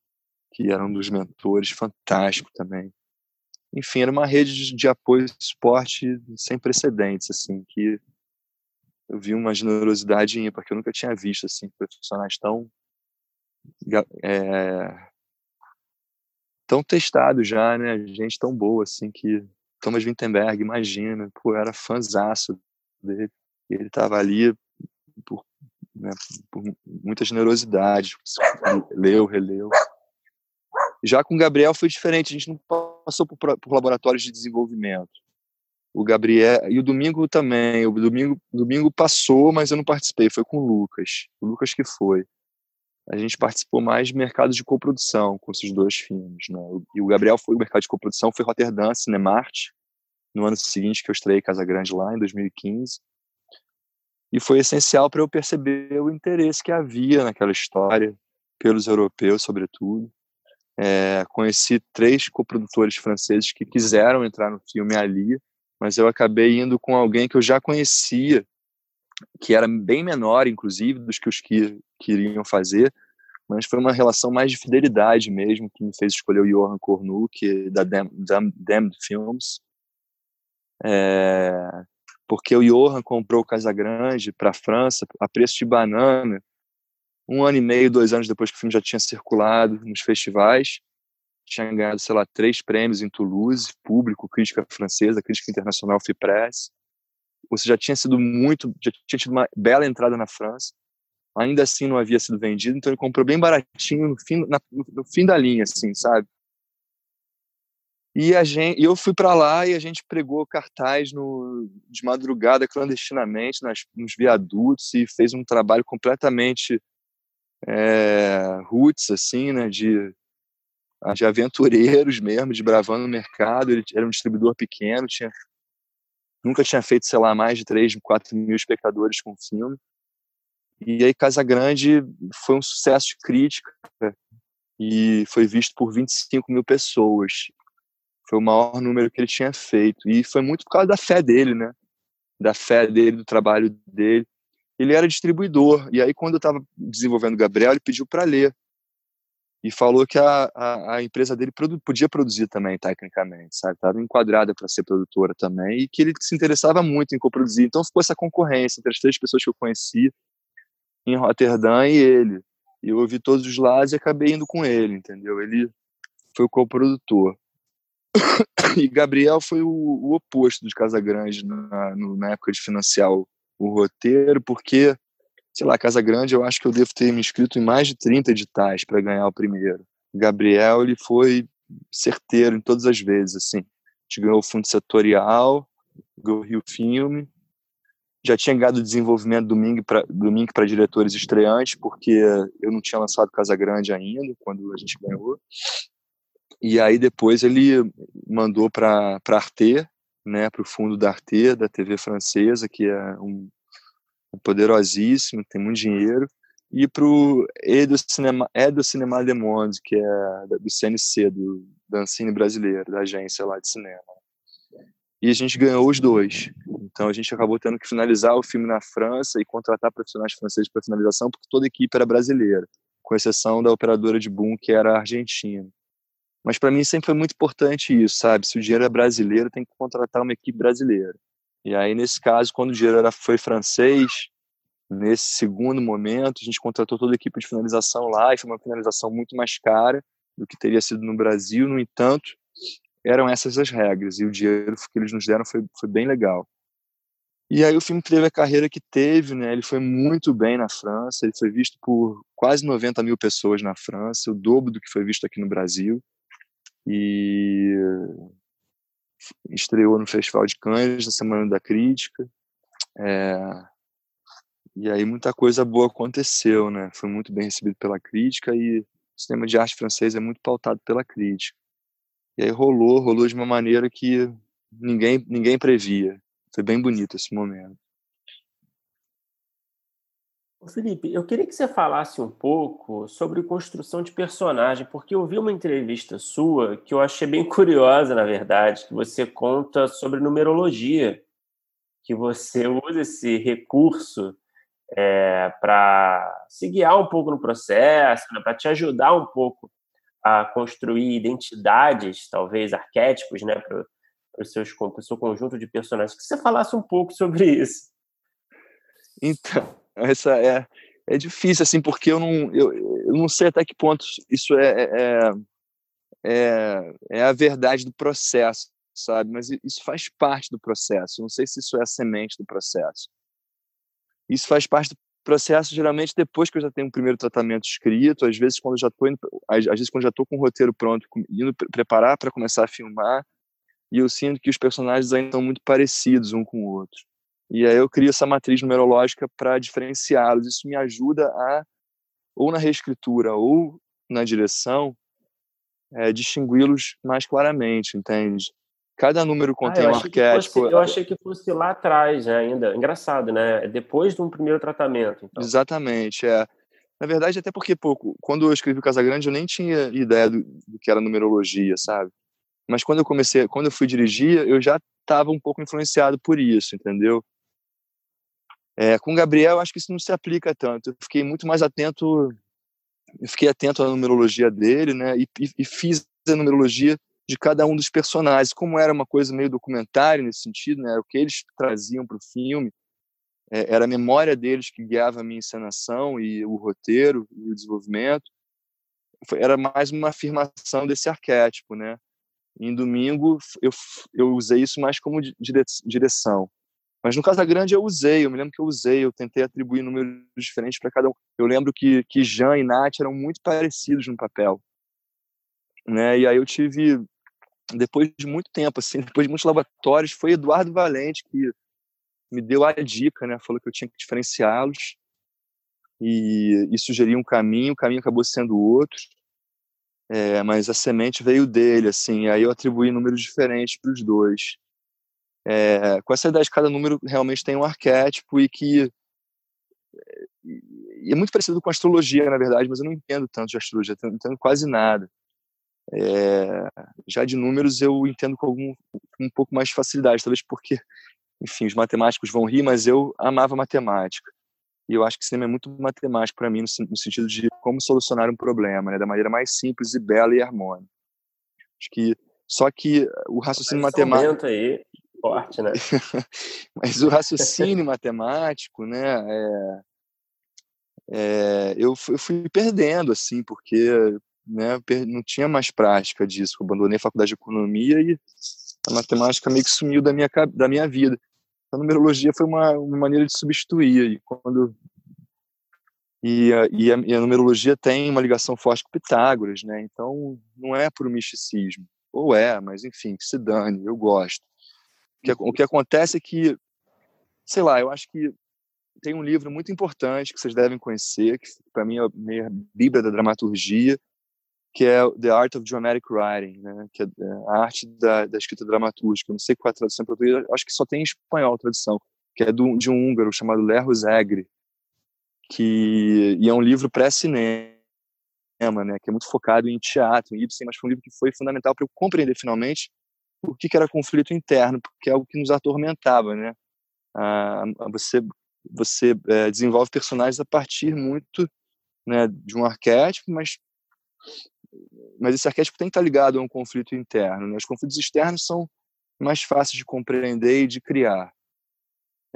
que era um dos mentores, fantástico também. enfim, era uma rede de, de apoio e suporte sem precedentes, assim, que eu vi uma generosidade ímpar que eu nunca tinha visto, assim, profissionais tão é, tão testados já, né, gente tão boa, assim, que Thomas Wittenberg, imagina, pô, eu era fãzaço dele, ele estava ali por, né, por muita generosidade, *laughs* leu, releu. Já com o Gabriel foi diferente, a gente não passou por, por laboratórios de desenvolvimento. O Gabriel e o domingo também. O domingo, domingo passou, mas eu não participei. Foi com o Lucas. O Lucas que foi. A gente participou mais de mercado de coprodução com esses dois filmes. Né? E o Gabriel foi o mercado de coprodução, foi Rotterdam, Cinemart, no ano seguinte que eu estreiei Casa Grande lá, em 2015. E foi essencial para eu perceber o interesse que havia naquela história, pelos europeus, sobretudo. É, conheci três coprodutores franceses que quiseram entrar no filme ali, mas eu acabei indo com alguém que eu já conhecia, que era bem menor, inclusive, dos que os que queriam fazer, mas foi uma relação mais de fidelidade mesmo que me fez escolher o Johan Kornuk da Damned Films, é, porque o Johan comprou o Casagrande para a França a preço de banana um ano e meio, dois anos depois que o filme já tinha circulado nos festivais. Tinha ganhado, sei lá, três prêmios em Toulouse, público, crítica francesa, crítica internacional, Free Press. Você já tinha sido muito, já tinha tido uma bela entrada na França. Ainda assim não havia sido vendido, então ele comprou bem baratinho no fim, na, no fim da linha, assim, sabe? E a gente, eu fui para lá e a gente pregou cartaz no, de madrugada clandestinamente nas, nos viadutos e fez um trabalho completamente é, roots, assim, né, de, de aventureiros mesmo, de bravando no mercado. Ele era um distribuidor pequeno, tinha, nunca tinha feito, sei lá, mais de 3, 4 mil espectadores com o filme. E aí Casa Grande foi um sucesso de crítica e foi visto por 25 mil pessoas. Foi o maior número que ele tinha feito. E foi muito por causa da fé dele, né? Da fé dele, do trabalho dele ele era distribuidor. E aí, quando eu estava desenvolvendo o Gabriel, ele pediu para ler. E falou que a, a, a empresa dele produ podia produzir também, tecnicamente, sabe? Estava enquadrada para ser produtora também. E que ele se interessava muito em coproduzir. Então, ficou essa concorrência entre as três pessoas que eu conheci em Roterdã e ele. E eu ouvi todos os lados e acabei indo com ele, entendeu? Ele foi o coprodutor. *coughs* e Gabriel foi o, o oposto de Casa Grande na, na época de financiar o, o roteiro, porque, sei lá, Casa Grande, eu acho que eu devo ter me inscrito em mais de 30 editais para ganhar o primeiro. Gabriel, ele foi certeiro em todas as vezes, assim. A gente ganhou o fundo setorial, ganhou o Rio Filme, já tinha ganhado desenvolvimento domingo para diretores estreantes, porque eu não tinha lançado Casa Grande ainda, quando a gente ganhou. E aí depois ele mandou para Arte, né, para o fundo da Arte, da TV francesa, que é um, um poderosíssimo, tem muito dinheiro, e para o E do Cinema, é do Cinema Le Monde, que é do CNC, do Dancine Brasileiro, da agência lá de cinema. E a gente ganhou os dois. Então a gente acabou tendo que finalizar o filme na França e contratar profissionais franceses para finalização, porque toda a equipe era brasileira, com exceção da operadora de boom, que era argentina. Mas para mim sempre foi muito importante isso, sabe? Se o dinheiro é brasileiro, tem que contratar uma equipe brasileira. E aí, nesse caso, quando o dinheiro era, foi francês, nesse segundo momento, a gente contratou toda a equipe de finalização lá e foi uma finalização muito mais cara do que teria sido no Brasil. No entanto, eram essas as regras e o dinheiro que eles nos deram foi, foi bem legal. E aí o filme teve a carreira que teve, né? Ele foi muito bem na França, ele foi visto por quase 90 mil pessoas na França, o dobro do que foi visto aqui no Brasil e estreou no Festival de Cannes na Semana da Crítica. É, e aí muita coisa boa aconteceu, né? Foi muito bem recebido pela crítica e o cinema de arte francês é muito pautado pela crítica. E aí rolou, rolou de uma maneira que ninguém ninguém previa. Foi bem bonito esse momento. Felipe, eu queria que você falasse um pouco sobre construção de personagem, porque eu vi uma entrevista sua que eu achei bem *laughs* curiosa, na verdade, que você conta sobre numerologia, que você usa esse recurso é, para se guiar um pouco no processo, né, para te ajudar um pouco a construir identidades, talvez arquétipos, né, para o seu conjunto de personagens. Que você falasse um pouco sobre isso. Então, essa é, é difícil, assim, porque eu não, eu, eu não sei até que ponto isso é, é, é, é a verdade do processo, sabe? Mas isso faz parte do processo. Não sei se isso é a semente do processo. Isso faz parte do processo geralmente depois que eu já tenho um primeiro tratamento escrito, às vezes quando eu já estou às, vezes quando já estou com o roteiro pronto, indo preparar para começar a filmar, e eu sinto que os personagens ainda estão muito parecidos um com o outro. E aí eu crio essa matriz numerológica para diferenciá-los. Isso me ajuda a ou na reescritura ou na direção é, distingui-los mais claramente, entende? Cada número contém ah, um arquétipo. Fosse, eu achei que fosse lá atrás né, ainda. Engraçado, né? É depois de um primeiro tratamento. Então. Exatamente, é. Na verdade, até porque, pouco, quando eu escrevi o Casagrande, eu nem tinha ideia do, do, que era numerologia, sabe? Mas quando eu comecei, quando eu fui dirigir, eu já estava um pouco influenciado por isso, entendeu? É, com o Gabriel, acho que isso não se aplica tanto. Eu fiquei muito mais atento, fiquei atento à numerologia dele, né? E, e, e fiz a numerologia de cada um dos personagens, como era uma coisa meio documentário nesse sentido, né? O que eles traziam para o filme é, era a memória deles que guiava a minha encenação e o roteiro e o desenvolvimento. Foi, era mais uma afirmação desse arquétipo, né? Em domingo eu eu usei isso mais como direção. Mas no Casa Grande eu usei, eu me lembro que eu usei, eu tentei atribuir números diferentes para cada um. Eu lembro que que Jean e Nath eram muito parecidos no papel. Né? E aí eu tive depois de muito tempo, assim, *laughs* depois de muitos laboratórios, foi Eduardo Valente que me deu a dica, né? Falou que eu tinha que diferenciá-los e, e um caminho. O caminho acabou sendo outro, é, mas a semente veio dele, assim. Aí eu atribuí números diferentes para os dois. É, com essa ideia de cada número realmente tem um arquétipo e que e é muito parecido com astrologia, na verdade, mas eu não entendo tanto de astrologia, não entendo quase nada. É, já de números eu entendo com algum, um pouco mais de facilidade, talvez porque, enfim, os matemáticos vão rir, mas eu amava matemática. E eu acho que cinema é muito matemático para mim, no, no, sentido de como solucionar um problema, né, da maneira mais simples e bela e harmônica. Acho que só que o raciocínio matemático aí forte, né? *laughs* mas o raciocínio matemático, né, é, é, eu, fui, eu fui perdendo assim, porque né, não tinha mais prática disso. Eu abandonei a faculdade de economia e a matemática meio que sumiu da minha da minha vida. A numerologia foi uma, uma maneira de substituir. E quando e a, e, a, e a, numerologia tem uma ligação forte com Pitágoras, né? Então não é por misticismo, ou é, mas enfim, que se dane. Eu gosto. Que, o que acontece é que, sei lá, eu acho que tem um livro muito importante que vocês devem conhecer, que para mim é a minha bíblia da dramaturgia, que é The Art of Dramatic Writing, né? que é, é a arte da, da escrita dramatúrgica. Não sei qual é a tradução em português, acho que só tem em espanhol a tradução, que é do, de um húngaro chamado Lerro Zegri, que e é um livro pré-cinema, né? que é muito focado em teatro, em Ibsen, mas foi um livro que foi fundamental para eu compreender finalmente o que, era conflito interno, porque é algo que nos atormentava, né? Ah, você você é, desenvolve personagens a partir muito né, de um arquétipo, mas mas esse arquétipo tem que estar ligado a um conflito interno. Né? Os conflitos externos são mais fáceis de compreender e de criar.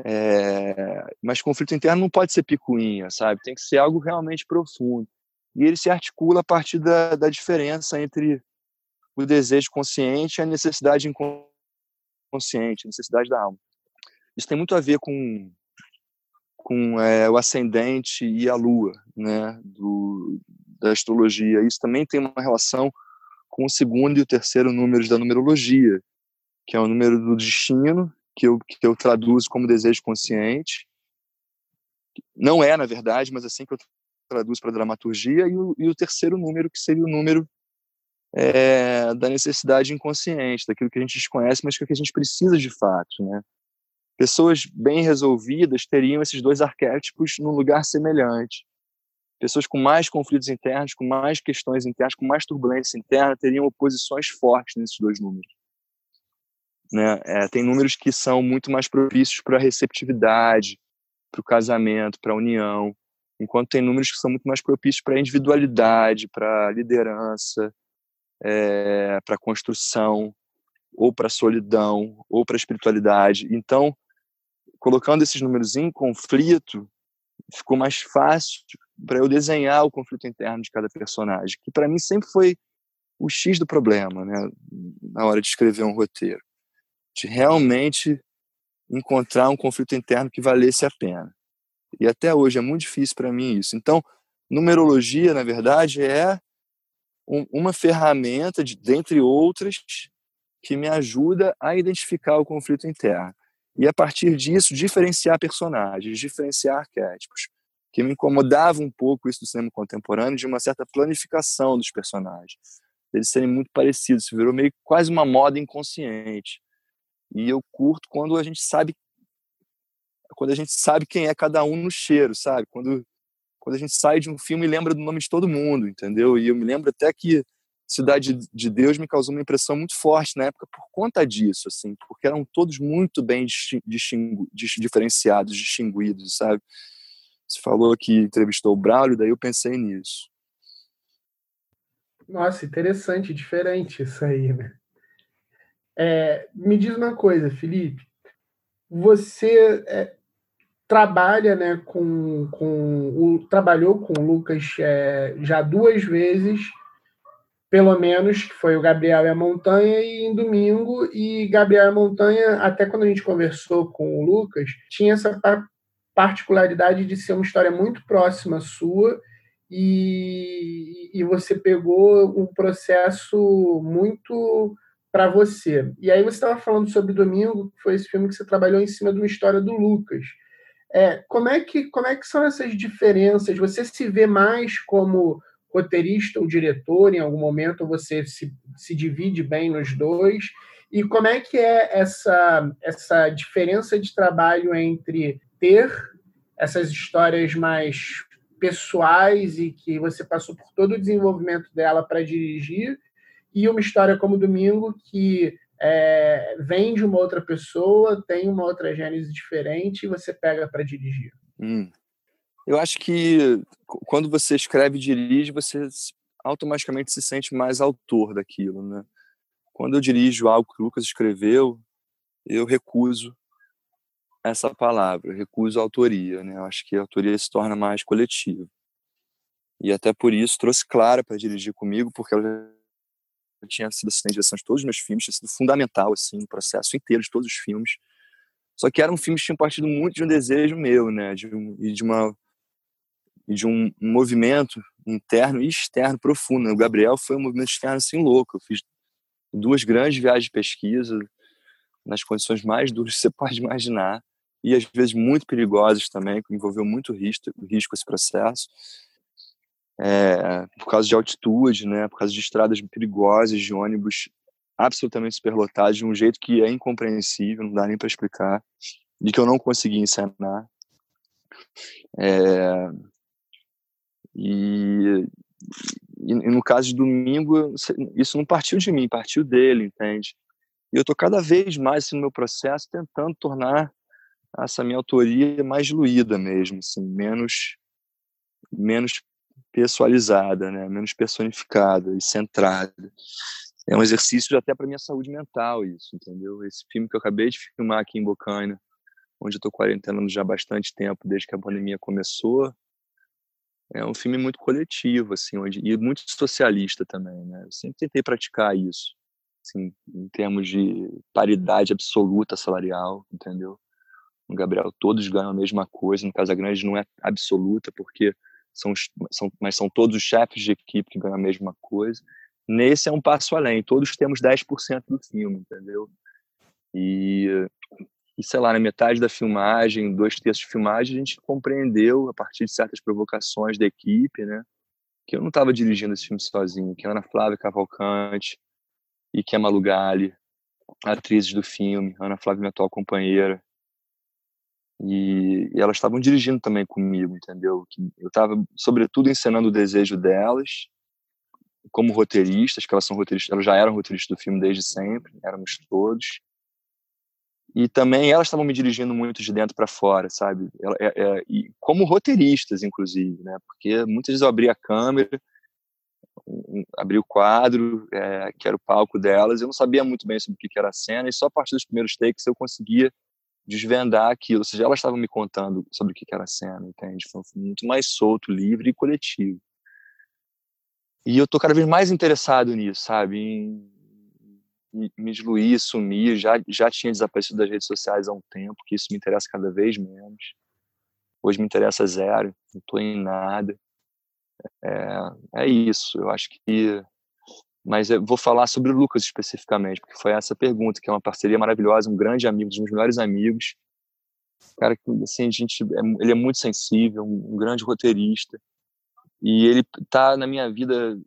É, mas conflito interno não pode ser picuinha, sabe? Tem que ser algo realmente profundo. E ele se articula a partir da, da diferença entre o desejo consciente e a necessidade inconsciente, a necessidade da alma. Isso tem muito a ver com com é, o ascendente e a lua, né, do, da astrologia. Isso também tem uma relação com o segundo e o terceiro números da numerologia, que é o número do destino, que eu, que eu traduzo como desejo consciente. Não é, na verdade, mas assim que eu traduzo para dramaturgia, e o, e o terceiro número, que seria o número é, da necessidade inconsciente, daquilo que a gente desconhece, mas que, é que a gente precisa de fato, né? Pessoas bem resolvidas teriam esses dois arquétipos num lugar semelhante. Pessoas com mais conflitos internos, com mais questões internas, com mais turbulência interna, teriam oposições fortes nesses dois números. Né? É, tem números que são muito mais propícios para a receptividade, para o casamento, para a união. enquanto tem números que são muito mais propícios para individualidade, para liderança, é, para construção, ou para solidão, ou para espiritualidade. Então, colocando esses números em conflito, ficou mais fácil para eu desenhar o conflito interno de cada personagem, que para mim sempre foi o X do problema, né, na hora de escrever um roteiro, de realmente encontrar um conflito interno que valesse a pena. E até hoje é muito difícil para mim isso. Então, numerologia, na verdade, é um, uma ferramenta, de, dentre outras, que me ajuda a identificar o conflito interno. E, a partir disso, diferenciar personagens, diferenciar arquétipos. Que me incomodava um pouco isso do cinema contemporâneo, de uma certa planificação dos personagens. Eles serem muito parecidos, isso virou meio quase uma moda inconsciente. E eu curto quando a gente sabe quando a gente sabe quem é cada um no cheiro, sabe? Quando, quando a gente sai de um filme e lembra do nome de todo mundo, entendeu? E eu me lembro até que Cidade de Deus me causou uma impressão muito forte na época por conta disso, assim, porque eram todos muito bem distingu, diferenciados, distinguidos, sabe? Você falou que entrevistou o Braulio, daí eu pensei nisso. Nossa, interessante, diferente isso aí, né? É, me diz uma coisa, Felipe. Você é, trabalha né, com, com o, trabalhou com o Lucas é, já duas vezes, pelo menos, que foi o Gabriel e a Montanha, e em domingo, e Gabriel e a Montanha, até quando a gente conversou com o Lucas, tinha essa particularidade de ser uma história muito próxima sua, e, e você pegou um processo muito para você. E aí você estava falando sobre Domingo, que foi esse filme que você trabalhou em cima de uma história do Lucas. É, como, é que, como é que são essas diferenças? Você se vê mais como roteirista ou diretor em algum momento? Você se, se divide bem nos dois? E como é que é essa, essa diferença de trabalho entre ter essas histórias mais pessoais e que você passou por todo o desenvolvimento dela para dirigir e uma história como Domingo que é, vem de uma outra pessoa, tem uma outra gênese diferente e você pega para dirigir? Hum. Eu acho que quando você escreve e dirige, você automaticamente se sente mais autor daquilo, né? Quando eu dirijo algo que o Lucas escreveu, eu recuso essa palavra, recuso a autoria, né? Eu acho que a autoria se torna mais coletiva. E até por isso trouxe Clara para dirigir comigo, porque ela eu tinha sido assistente de direção de todos os meus filmes, tinha sido fundamental, assim, no processo inteiro de todos os filmes. Só que eram filmes que tinham partido muito de um desejo meu, né, de um, e de uma de um movimento interno e externo profundo. O Gabriel foi um movimento externo assim louco. Eu fiz duas grandes viagens de pesquisa nas condições mais duras que você *laughs* pode imaginar e às vezes muito perigosas também, que envolveu muito risco, risco esse processo é, por causa de altitude, né, por causa de estradas perigosas, de ônibus absolutamente superlotados, de um jeito que é incompreensível, não dá nem para explicar, de que eu não consegui encenar. É, e, e, no caso de domingo, isso não partiu de mim, partiu dele, entende? E eu estou cada vez mais assim, no meu processo tentando tornar essa minha autoria mais diluída mesmo, assim, menos menos pessoalizada, né? menos personificada e centrada. É um exercício até para minha saúde mental isso, entendeu? Esse filme que eu acabei de filmar aqui em Bocaina, onde eu estou quarentenando já há bastante tempo, desde que a pandemia começou, é um filme muito coletivo, assim, onde, e muito socialista também, né? Eu sempre tentei praticar isso, assim, em termos de paridade absoluta salarial, entendeu? Gabriel, todos ganham a mesma coisa, no Casa Grande não é absoluta, porque são, são, mas são todos os chefes de equipe que ganham a mesma coisa. Nesse é um passo além, todos temos 10% do filme, entendeu? E, e, sei lá, na metade da filmagem, dois terços de filmagem, a gente compreendeu, a partir de certas provocações da equipe, né? Que eu não estava dirigindo esse filme sozinho, que a Ana Flávia Cavalcante e que a Malu Gali, atrizes do filme, Ana Flávia, minha atual companheira, e, e elas estavam dirigindo também comigo, entendeu? Eu estava, sobretudo, encenando o desejo delas, como roteiristas, que elas são roteiristas, elas já eram roteiristas do filme desde sempre, éramos todos. e também elas estavam me dirigindo muito de dentro para fora, sabe? É, é, e como roteiristas, inclusive, né? Porque muitas vezes eu abria a câmera, abri o quadro, é, que era o palco delas, eu não sabia muito bem sobre o que era a cena, e só a partir dos primeiros takes eu conseguia desvendar aquilo. Ou seja, elas estavam me contando sobre o que era a cena, entende? Foi muito mais solto, livre e coletivo. E eu tô cada vez mais interessado nisso, sabe? Em me diluir, sumir, já, já tinha desaparecido das redes sociais há um tempo, que isso me interessa cada vez menos. Hoje me interessa zero, não estou em nada. É, é isso, eu acho que. Mas eu vou falar sobre o Lucas especificamente, porque foi essa pergunta, que é uma parceria maravilhosa, um grande amigo, um dos meus melhores amigos. Cara, assim, a gente, é, ele é muito sensível, um grande roteirista. E ele tá na minha vida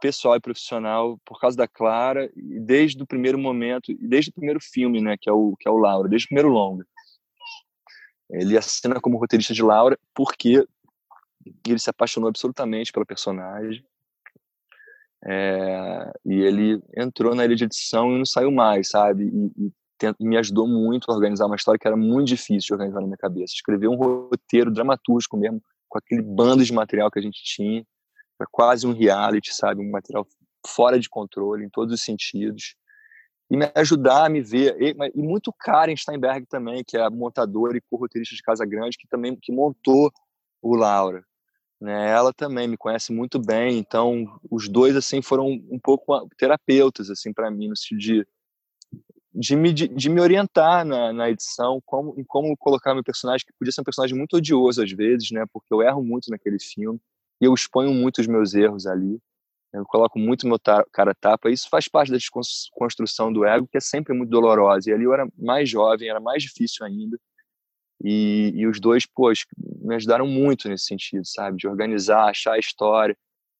pessoal e profissional por causa da Clara e desde o primeiro momento, desde o primeiro filme, né, que é o que é o Laura, desde o primeiro longa. Ele assina como roteirista de Laura porque ele se apaixonou absolutamente pela personagem. É, e ele entrou na ilha de edição e não saiu mais, sabe? E, e, me ajudou muito a organizar uma história que era muito difícil de organizar na minha cabeça. Escrever um roteiro dramatúrgico mesmo, com aquele bando de material que a gente tinha é quase um reality, sabe? Um material fora de controle em todos os sentidos. E me ajudar a me ver. E, e muito Karen Steinberg também, que é montadora e co-roteirista de Casa Grande, que também que montou o Laura. Né? Ela também me conhece muito bem, então os dois assim foram um pouco terapeutas assim para mim no sentido de de me, de, de me orientar na, na, edição, como, em como colocar meu personagem, que podia ser um personagem muito odioso às vezes, né? Porque eu erro muito naquele filme e eu exponho muito os meus erros ali. Eu coloco muito meu cara tapa. Isso faz parte da desconstrução do ego, que é sempre muito dolorosa. E ali eu era mais jovem, era mais difícil ainda. E, e os dois, pô, me ajudaram muito nesse sentido, sabe? De organizar, achar a história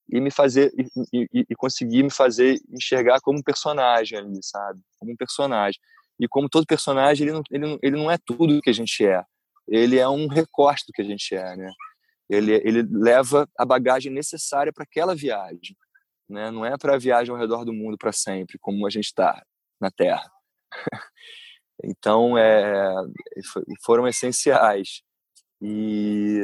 e me fazer e, e, e, conseguir me fazer enxergar como um personagem ali, sabe? Como um personagem. E como todo personagem, ele não, ele não, ele não é tudo que a gente é. Ele é um recorte do que a gente é, né? Ele, ele leva a bagagem necessária para aquela viagem, né? Não é para a viagem ao redor do mundo para sempre, como a gente está na Terra. *laughs* então, é, foram essenciais. E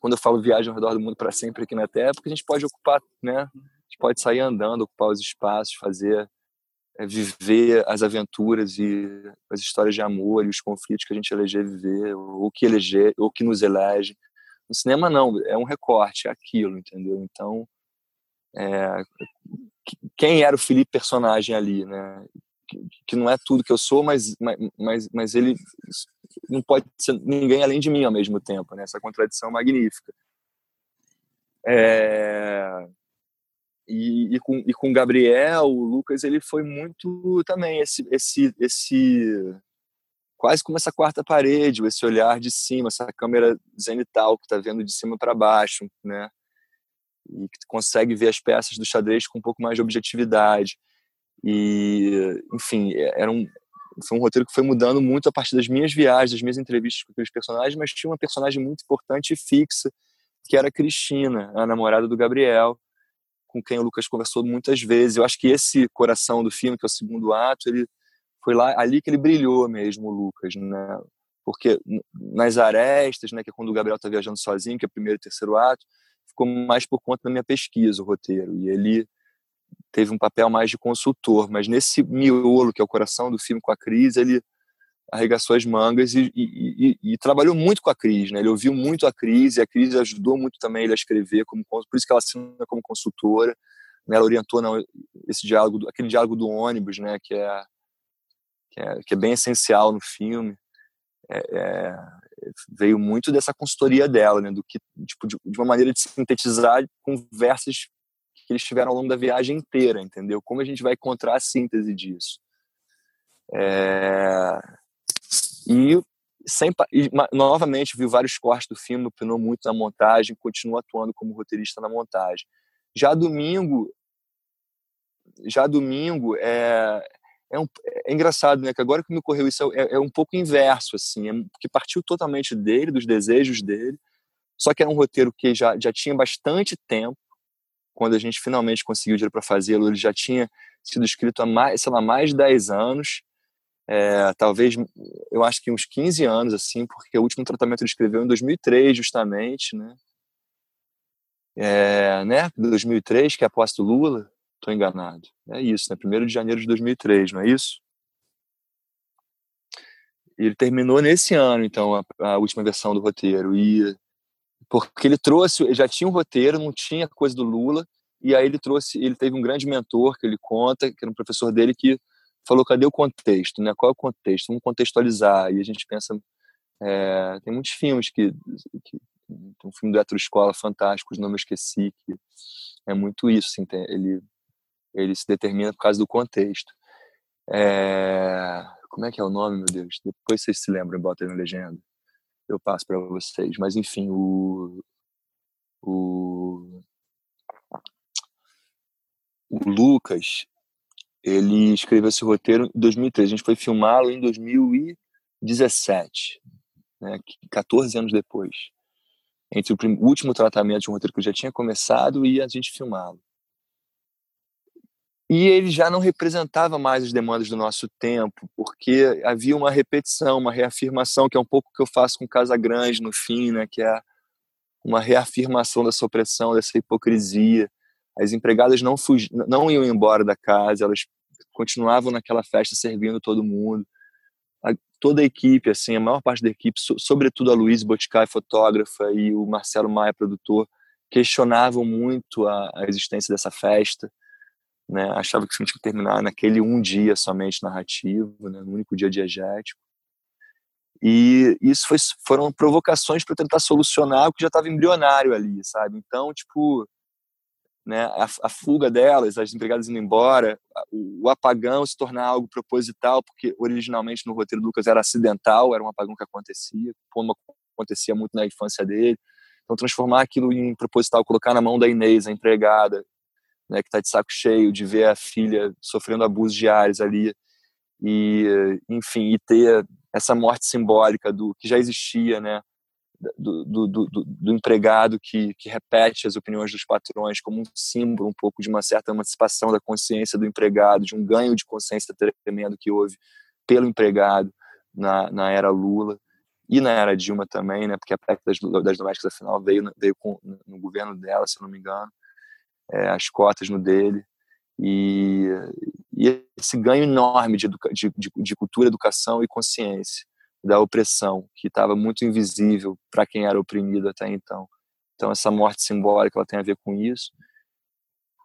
quando eu falo viagem ao redor do mundo para sempre aqui na Terra, é porque a gente pode ocupar, né? A gente pode sair andando, ocupar os espaços, fazer, é, viver as aventuras e as histórias de amor e os conflitos que a gente eleger viver, ou que eleger, ou que nos elege. No cinema não, é um recorte, é aquilo, entendeu? Então, é, quem era o Felipe personagem ali, né? Que, não é tudo que eu sou, mas, mas, mas ele não pode ser ninguém além de mim ao mesmo tempo, né? Essa contradição magnífica. É... E, e, com e com Gabriel, o Lucas, ele foi muito também esse esse esse quase como essa quarta parede, esse olhar de cima, essa câmera zenital que está vendo de cima para baixo, né? E que consegue ver as peças do xadrez com um pouco mais de objetividade. E, enfim, é, era um, foi um roteiro que foi mudando muito a partir das minhas viagens, das minhas entrevistas com aqueles personagens, mas tinha uma personagem muito importante e fixa, que era a Cristina, a namorada do Gabriel, com quem o Lucas conversou muitas vezes. Eu acho que esse coração do filme, que é o segundo ato, ele foi lá ali que ele brilhou mesmo, o Lucas, né? Porque nas arestas, né, que é quando o Gabriel está viajando sozinho, que é o primeiro e terceiro ato, ficou mais por conta da minha pesquisa o roteiro. E ele teve um papel mais de consultor, mas nesse miolo, que é o coração do filme com a Cris, ele arregaçou as mangas e, e, e, e, trabalhou muito com a Cris, né? Ele ouviu muito a Cris e a Cris ajudou muito também ele a escrever, como, por isso que ela assina como consultora. Né? Ela orientou não, esse diálogo, aquele diálogo do ônibus, né? Que é, que é, que é bem essencial no filme. É, é, veio muito dessa consultoria dela, né? Do que tipo de, de uma maneira de sintetizar conversas que eles tiveram ao longo da viagem inteira, entendeu? Como a gente vai encontrar a síntese disso? É... E, sem, e novamente viu vários cortes do filme, opinou muito na montagem, continua atuando como roteirista na montagem. Já domingo, já domingo é, é, um, é engraçado, né? Que agora que me ocorreu isso é, é um pouco inverso, assim, é, que partiu totalmente dele, dos desejos dele, só que era um roteiro que já, já tinha bastante tempo, quando a gente finalmente conseguiu dinheiro para fazê-lo, ele já tinha sido escrito há mais, sei lá, mais de 10 anos, é, talvez, eu acho que uns 15 anos, assim, porque o último tratamento ele escreveu em 2003, justamente, né? É, né? 2003, que é após do Lula, estou enganado. É isso, né? 1 de janeiro de 2003, não é isso? Ele terminou nesse ano, então, a, a, última versão do roteiro. E porque ele trouxe, já tinha um roteiro, não tinha coisa do Lula, e aí ele trouxe, ele teve um grande mentor que ele conta, que era um professor dele que falou, cadê o contexto, né? Qual é o contexto? Vamos contextualizar. E a gente pensa, é, tem muitos filmes que, que um filme do Etro Escola fantástico, os nomes esqueci, que é muito isso, assim, tem, ele ele se determina por causa do contexto. É, como é que é o nome, meu Deus? Depois vocês se lembram, bota aí na legenda. Eu passo para vocês. Mas enfim, o, o, o Lucas, ele escreveu esse roteiro em 2013. A gente foi filmá-lo em 2017, né, 14 anos depois. Entre o, o último tratamento de um roteiro que eu já tinha começado e a gente filmá-lo. E ele já não representava mais as demandas do nosso tempo, porque havia uma repetição, uma reafirmação, que é um pouco o que eu faço com Casa Grande no fim, né, que é uma reafirmação dessa opressão, dessa hipocrisia. As empregadas não, fugi, não iam embora da casa, elas continuavam naquela festa servindo todo mundo. A, toda a equipe, assim, a maior parte da equipe, so, sobretudo a Luiz Boticai, fotógrafa, e o Marcelo Maia, produtor, questionavam muito a, a existência dessa festa né? Achava que tinha que terminar naquele um dia somente narrativo, né? no único dia diegético. E isso foi, foram provocações para tentar solucionar o que já estava embrionário ali, sabe? Então, tipo, né, a, a, fuga delas, as empregadas indo embora, o, o, apagão se tornar algo proposital, porque originalmente no roteiro do Lucas era acidental, era um apagão que acontecia, como acontecia muito na infância dele. Então, transformar aquilo em proposital, colocar na mão da Inês, a empregada, né, que está de saco cheio de ver a filha sofrendo abusos diários ali e enfim e ter essa morte simbólica do que já existia né do, do, do, do, empregado que, que repete as opiniões dos patrões como um símbolo um pouco de uma certa emancipação da consciência do empregado de um ganho de consciência tremendo que houve pelo empregado na, na era Lula e na era Dilma também, né, porque a PEC das, das domésticas afinal veio, veio com, no governo dela, se eu não me engano é, as cotas no dele. E, e esse ganho enorme de, de, de, cultura, educação e consciência da opressão, que estava muito invisível para quem era oprimido até então. Então, essa morte simbólica ela tem a ver com isso.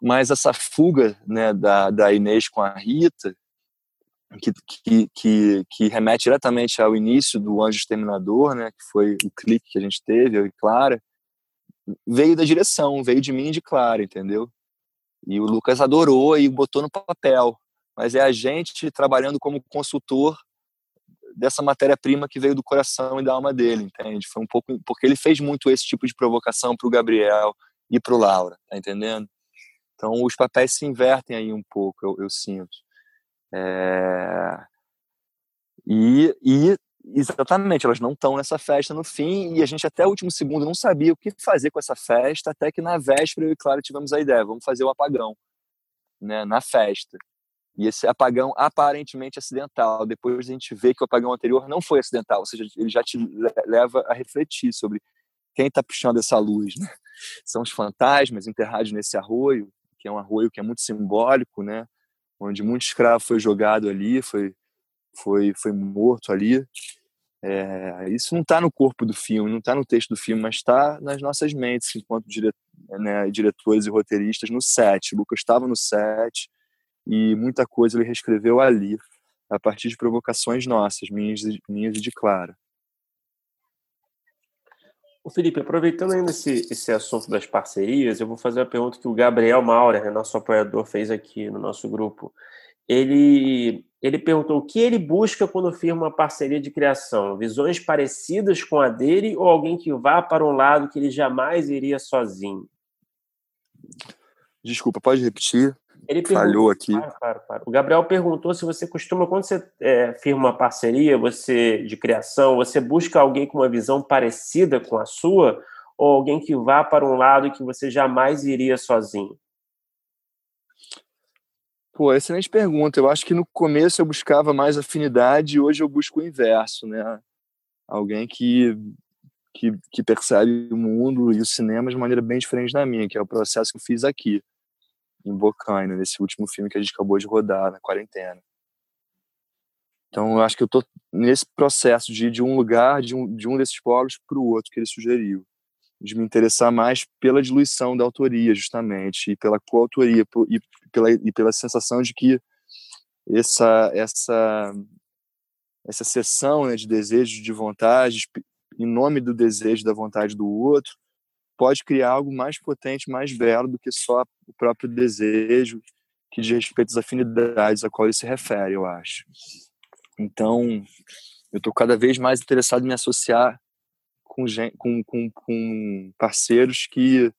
Mas essa fuga né, da, da Inês com a Rita, que, que, que, que, remete diretamente ao início do Anjo Exterminador, né, que foi o clique que a gente teve, eu e Clara, veio da direção, veio de mim e de Clara, entendeu? E o Lucas adorou e botou no papel. Mas é a gente trabalhando como consultor dessa matéria-prima que veio do coração e da alma dele, entende? Foi um pouco porque ele fez muito esse tipo de provocação para o Gabriel e para o Laura, tá entendendo? Então os papéis se invertem aí um pouco, eu, eu sinto. É... E, e Exatamente, elas não estão nessa festa no fim e a gente até o último segundo não sabia o que fazer com essa festa, até que na véspera eu e Clara tivemos a ideia, vamos fazer o apagão, né, na festa. E esse apagão aparentemente acidental, depois a gente vê que o apagão anterior não foi acidental, ou seja, ele já te leva a refletir sobre quem está puxando essa luz, né? *laughs* São os fantasmas enterrados nesse arroio, que é um arroio que é muito simbólico, né? Onde muito escravo foi jogado ali, foi foi, foi morto ali. É, isso não está no corpo do filme, não está no texto do filme, mas está nas nossas mentes enquanto dire, né, diretores e roteiristas no set. O Lucas estava no set e muita coisa ele reescreveu ali, a partir de provocações nossas, minhas, minhas e de Clara. O Felipe, aproveitando ainda esse, esse assunto das parcerias, eu vou fazer uma pergunta que o Gabriel Maurer, nosso apoiador, fez aqui no nosso grupo ele, ele perguntou o que ele busca quando firma uma parceria de criação: visões parecidas com a dele ou alguém que vá para um lado que ele jamais iria sozinho? Desculpa, pode repetir? Ele Falhou aqui. Para, para, para. O Gabriel perguntou se você costuma, quando você é, firma uma parceria você de criação, você busca alguém com uma visão parecida com a sua ou alguém que vá para um lado que você jamais iria sozinho? Pô, excelente pergunta. Eu acho que no começo eu buscava mais afinidade e hoje eu busco o inverso, né? Alguém que, que, que percebe o mundo e o cinema de maneira bem diferente da minha, que é o processo que eu fiz aqui, em Bocaina, nesse último filme que a gente acabou de rodar, na quarentena. Então, eu acho que eu tô nesse processo de ir de um lugar, de um, de um desses polos para o outro que ele sugeriu de me interessar mais pela diluição da autoria, justamente, e pela coautoria, e pela, e pela sensação de que essa essa essa sessão né, de desejos, de vontades, em nome do desejo, da vontade do outro, pode criar algo mais potente, mais belo do que só o próprio desejo que diz respeito às afinidades a qual ele se refere, eu acho. Então, eu estou cada vez mais interessado em me associar com, com, com, com parceiros que,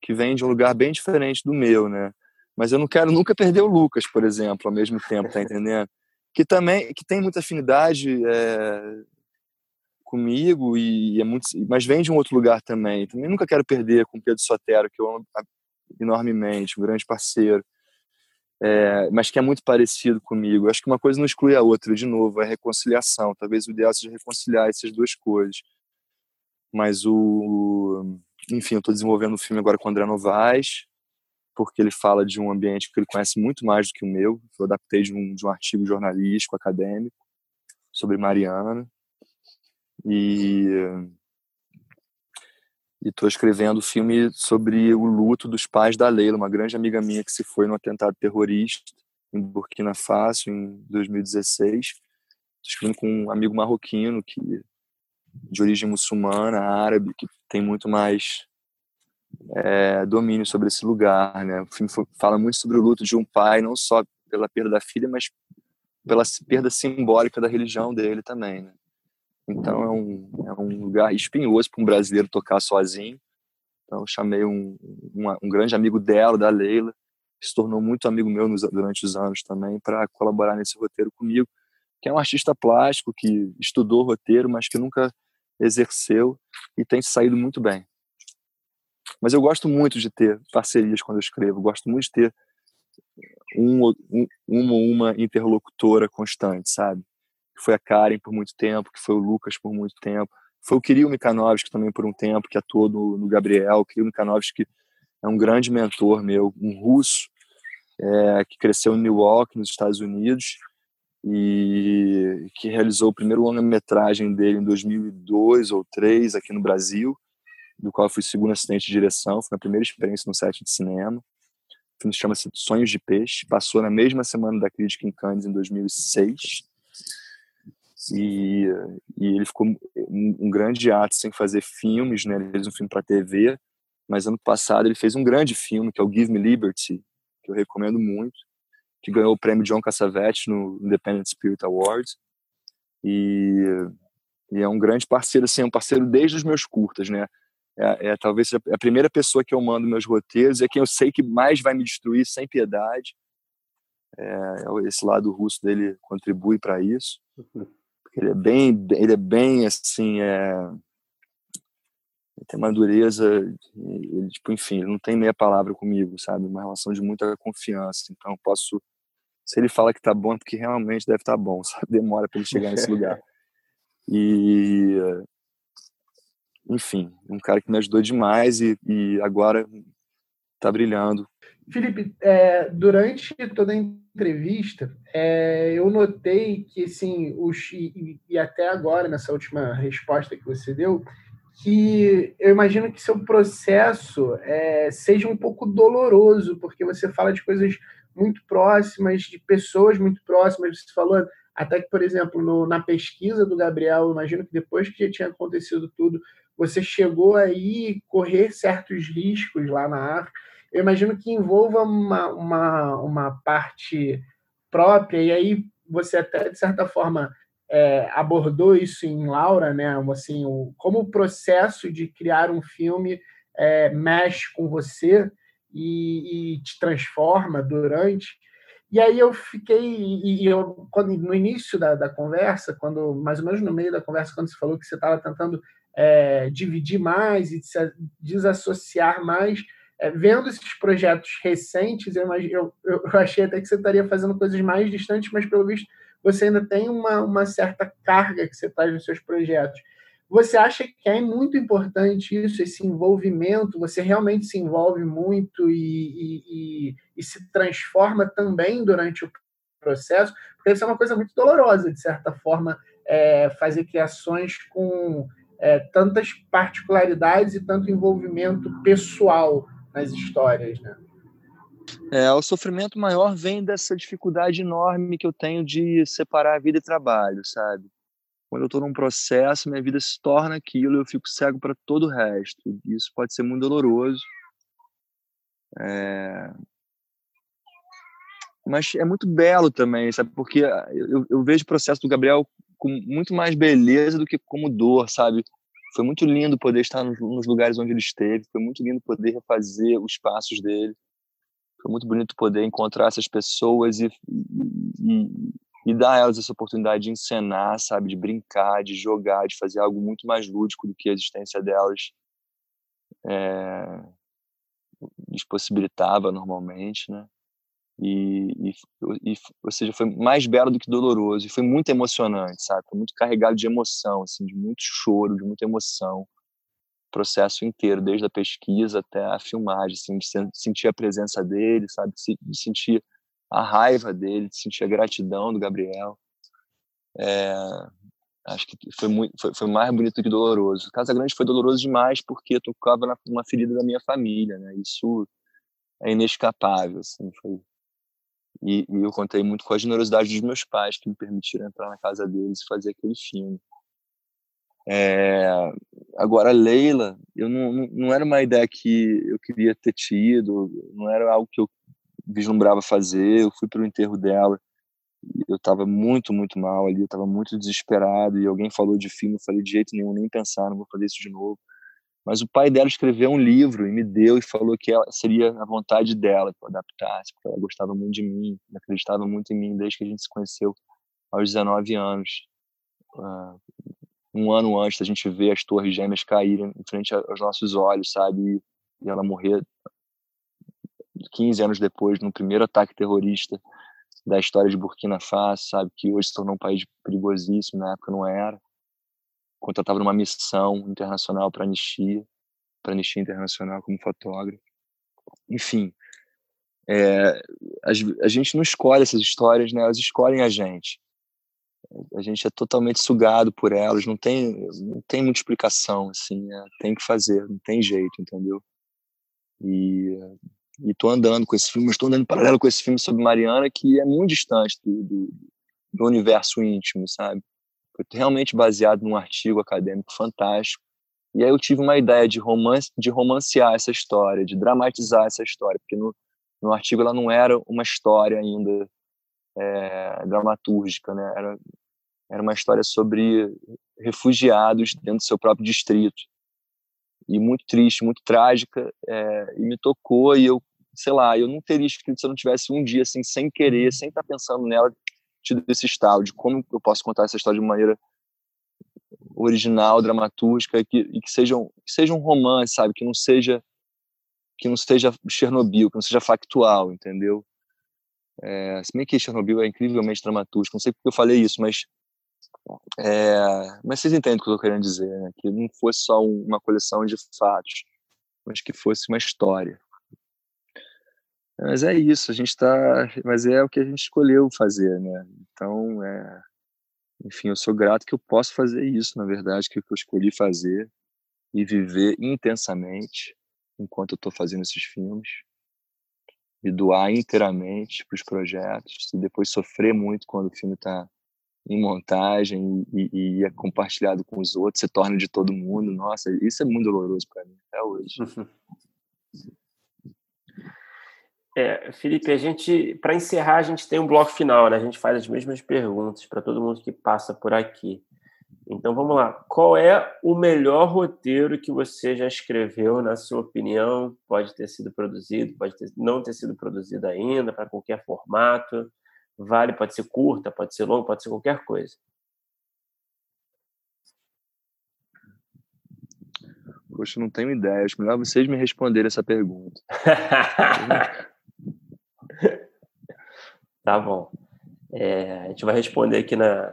que vêm de um lugar bem diferente do meu, né? Mas eu não quero nunca perder o Lucas, por exemplo, ao mesmo tempo, tá entendendo? Que também que tem muita afinidade é, comigo e é muito, mas vem de um outro lugar também. Também nunca quero perder com o Pedro Sotero, que eu amo enormemente, um grande parceiro. É, mas que é muito parecido comigo. Acho que uma coisa não exclui a outra, de novo, é reconciliação. Talvez o ideal seja reconciliar essas duas coisas. Mas o. Enfim, eu estou desenvolvendo um filme agora com o André Novaes, porque ele fala de um ambiente que ele conhece muito mais do que o meu. Eu adaptei de um, de um artigo jornalístico, acadêmico, sobre Mariana. E estou escrevendo o filme sobre o luto dos pais da Leila, uma grande amiga minha que se foi no atentado terrorista em Burkina Faso em 2016. Estou escrevendo com um amigo marroquino que de origem muçulmana, árabe, que tem muito mais é, domínio sobre esse lugar, né? O filme fala muito sobre o luto de um pai, não só pela perda da filha, mas pela perda simbólica da religião dele também, né? Então é um, é um lugar espinhoso para um brasileiro tocar sozinho. Então chamei um, um, um, grande amigo dela, da Leila, que se tornou muito amigo meu nos, durante os anos também, para colaborar nesse roteiro comigo, que é um artista plástico que estudou roteiro, mas que nunca exerceu e tem saído muito bem. Mas eu gosto muito de ter parcerias quando eu escrevo, gosto muito de ter um, um, uma uma interlocutora constante, sabe? Que foi a Karen por muito tempo, que foi o Lucas por muito tempo, foi o Kirill Mikanovski também por um tempo, que atuou no, no Gabriel, o Kirill Mikanovski é um grande mentor meu, um russo é, que cresceu em Newark, nos Estados Unidos, e que realizou o primeiro longa-metragem dele em 2002 ou 2003 aqui no Brasil, do qual eu fui segundo assistente de direção, foi a primeira experiência no set de cinema. O filme chama-se Sonhos de Peixe, passou na mesma semana da crítica em Cannes em 2006. E, e ele ficou um, um grande ato sem fazer filmes, né? Ele fez um filme para TV, mas ano passado ele fez um grande filme que é o Give Me Liberty, que eu recomendo muito que ganhou o prêmio John Cassavetes no Independent Spirit Awards. E, e, é um grande parceiro, assim, é um parceiro desde os meus curtas, né? É, é talvez a primeira pessoa que eu mando meus roteiros, é quem eu sei que mais vai me destruir sem piedade. É, é esse lado russo dele contribui para isso. Ele é bem, ele é bem assim, é, ele tem uma dureza, ele, tipo, enfim, ele não tem meia palavra comigo, sabe? Uma relação de muita confiança. Então, posso se ele fala que tá bom, é porque realmente deve estar tá bom, *laughs* sabe? Demora para ele chegar nesse lugar. *laughs* E enfim, um cara que me ajudou demais e, e agora tá brilhando. Felipe, é, durante toda a entrevista, é, eu notei que, assim, os, e, e, até agora, nessa última resposta que você deu, que eu imagino que seu processo é, seja um pouco doloroso, porque você fala de coisas muito próximas, de pessoas muito próximas. Você falou até que, por exemplo, no, na pesquisa do Gabriel, imagino que depois que já tinha acontecido tudo, você chegou aí correr certos riscos lá na África. Eu imagino que envolva uma, uma, uma parte própria, e aí você até, de certa forma, é, abordou isso em Laura, né? Assim, o, como o processo de criar um filme é, mexe com você e, e te transforma durante. E aí eu fiquei, e eu, quando, no início da, da conversa, quando mais ou menos no meio da conversa, quando você falou que você estava tentando é, dividir mais e desassociar mais, é, vendo esses projetos recentes, eu, eu, eu, achei até que você estaria fazendo coisas mais distantes, mas pelo visto você ainda tem uma, uma certa carga que você traz nos seus projetos. Você acha que é muito importante isso, esse envolvimento? Você realmente se envolve muito e, e, e, e se transforma também durante o processo? Porque isso é uma coisa muito dolorosa, de certa forma, é, fazer criações com é, tantas particularidades e tanto envolvimento pessoal nas histórias, né? É, o sofrimento maior vem dessa dificuldade enorme que eu tenho de separar a vida e trabalho, sabe? Quando eu estou num processo, minha vida se torna aquilo, eu fico cego para todo o resto. Isso pode ser muito doloroso. É... Mas é muito belo também, sabe? Porque eu, eu vejo o processo do Gabriel com muito mais beleza do que como dor, sabe? Foi muito lindo poder estar nos lugares onde ele esteve, foi muito lindo poder refazer os passos dele. Foi muito bonito poder encontrar essas pessoas e, e, e dar a elas essa oportunidade de encenar, sabe, de brincar, de jogar, de fazer algo muito mais lúdico do que a existência delas é, lhes possibilitava normalmente, né? E, e, e, ou seja, foi mais belo do que doloroso e foi muito emocionante, sabe? Foi muito carregado de emoção, assim, de muito choro, de muita emoção, processo inteiro, desde a pesquisa até a filmagem, assim, de sentir a presença dele, sabe? De sentir a raiva dele, de sentir a gratidão do Gabriel. É, acho que foi muito, foi, foi, mais bonito que doloroso. Casa Grande foi doloroso demais porque tocava numa ferida da minha família, né? Isso é inescapável, assim, foi e, e, eu contei muito com a generosidade dos meus pais, que me permitiram entrar na casa deles e fazer aquele filme. É, agora, Leila, eu não, não, não, era uma ideia que eu queria ter tido, não era algo que eu vislumbrava fazer. Eu fui para o enterro dela, eu estava muito, muito mal ali, eu estava muito desesperado. E alguém falou de filme, eu falei de jeito nenhum, nem pensar, não vou fazer isso de novo. Mas o pai dela escreveu um livro e me deu e falou que ela, seria a vontade dela que eu adaptasse, porque ela gostava muito de mim, acreditava muito em mim desde que a gente se conheceu aos 19 anos. Uh, um ano antes da gente ver as torres gêmeas caírem em frente aos nossos olhos, sabe? E ela morrer 15 anos depois, no primeiro ataque terrorista da história de Burkina Faso, sabe? Que hoje se tornou um país perigosíssimo, na época não era enquanto eu estava numa missão internacional para Anistia, para Anistia Internacional como fotógrafo. Enfim, é, a, a, gente não escolhe essas histórias, né? Elas escolhem a gente. A gente é totalmente sugado por elas, não tem, não tem muita explicação, assim, é, tem que fazer, não tem jeito, entendeu? E, e tô andando com esse filme, estou andando paralelo com esse filme sobre Mariana, que é muito distante do, do, do universo íntimo, sabe? Foi realmente baseado num artigo acadêmico fantástico. E aí eu tive uma ideia de romance, de romancear essa história, de dramatizar essa história, porque no, no artigo ela não era uma história ainda é, dramatúrgica, né? Era, era uma história sobre refugiados dentro do seu próprio distrito e muito triste, muito trágica, é, e me tocou e eu, sei lá, eu não teria escrito se eu não tivesse um dia assim, sem querer, sem estar pensando nela, tido esse estalo de como eu posso contar essa história de maneira original, dramatúrgica, que, e que seja, um, que seja um romance, sabe? Que não seja que não seja Chernobyl, que não seja factual, entendeu? É, se bem que Chernobyl é incrivelmente dramatúrgico, não sei porque eu falei isso, mas é, mas vocês entendem o que eu estou querendo dizer, né? Que não fosse só uma coleção de fatos, mas que fosse uma história. Mas é isso, a gente está. Mas é o que a gente escolheu fazer, né? Então, é, enfim, eu sou grato que eu posso fazer isso, na verdade, que eu escolhi fazer e viver intensamente enquanto eu estou fazendo esses filmes, me doar inteiramente para os projetos e depois sofrer muito quando o filme está em montagem e, e, é compartilhado com os outros, se torna de todo mundo. Nossa, isso é muito doloroso para mim até hoje. *laughs* É, Felipe, a gente, para encerrar, a gente tem um bloco final, né? A gente faz as mesmas perguntas para todo mundo que passa por aqui. Então vamos lá. Qual é o melhor roteiro que você já escreveu, na sua opinião? Pode ter sido produzido, pode ter, não ter sido produzido ainda, para qualquer formato. Vale, pode ser curta, pode ser longa, pode ser qualquer coisa. Poxa, não tenho ideia. Acho melhor vocês me responderem essa pergunta. *laughs* tá bom. É, a gente vai responder aqui na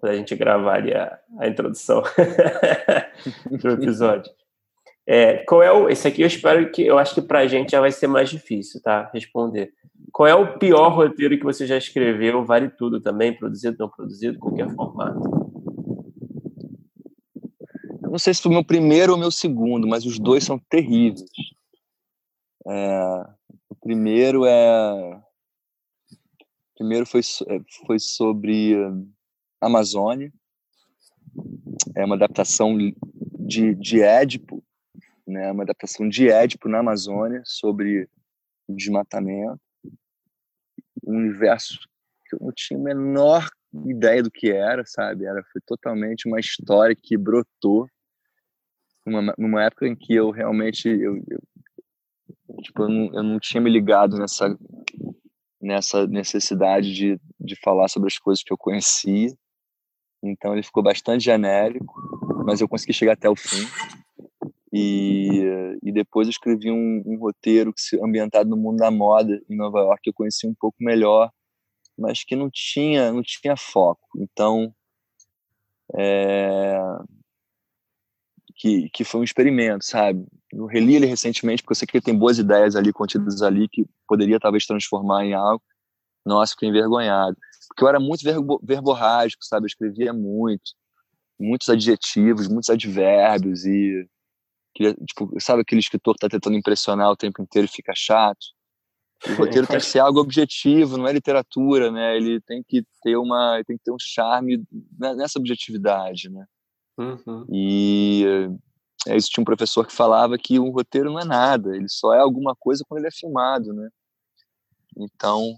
para a gente gravar ali a, a introdução *laughs* do episódio. É, qual é o. Esse aqui eu espero que. Eu acho que para a gente já vai ser mais difícil, tá? Responder. Qual é o pior roteiro que você já escreveu? Vale tudo também, produzido, não produzido, qualquer formato. Eu não sei se foi o meu primeiro ou meu segundo, mas os dois são terríveis. É, o primeiro é. O primeiro foi, é, foi sobre Amazônia. É uma adaptação de, de Édipo, né? uma adaptação de Édipo na Amazônia sobre desmatamento um universo que eu não tinha a menor ideia do que era, sabe? Era foi totalmente uma história que brotou numa, numa época em que eu realmente eu, eu tipo eu não, eu não tinha me ligado nessa nessa necessidade de, de falar sobre as coisas que eu conhecia. Então ele ficou bastante genérico, mas eu consegui chegar até o fim. E, e depois eu escrevi um, um roteiro que se ambientado no mundo da moda em Nova York que eu conheci um pouco melhor, mas que não tinha não tinha foco. Então é, que, que foi um experimento, sabe? Eu reli ele recentemente porque eu sei que ele tem boas ideias ali contidas ali que poderia talvez transformar em algo. Nossa, fiquei envergonhado. Porque eu era muito verbo, verborrágico, sabe? Eu escrevia muito, muitos adjetivos, muitos advérbios e que, tipo, sabe aquele escritor que tá tentando impressionar o tempo inteiro e fica chato? O roteiro tem que ser algo objetivo, não é literatura, né? Ele tem que ter uma, tem que ter um charme nessa objetividade, né? Uhum. E é isso tinha um professor que falava que um roteiro não é nada, ele só é alguma coisa quando ele é filmado, né? Então,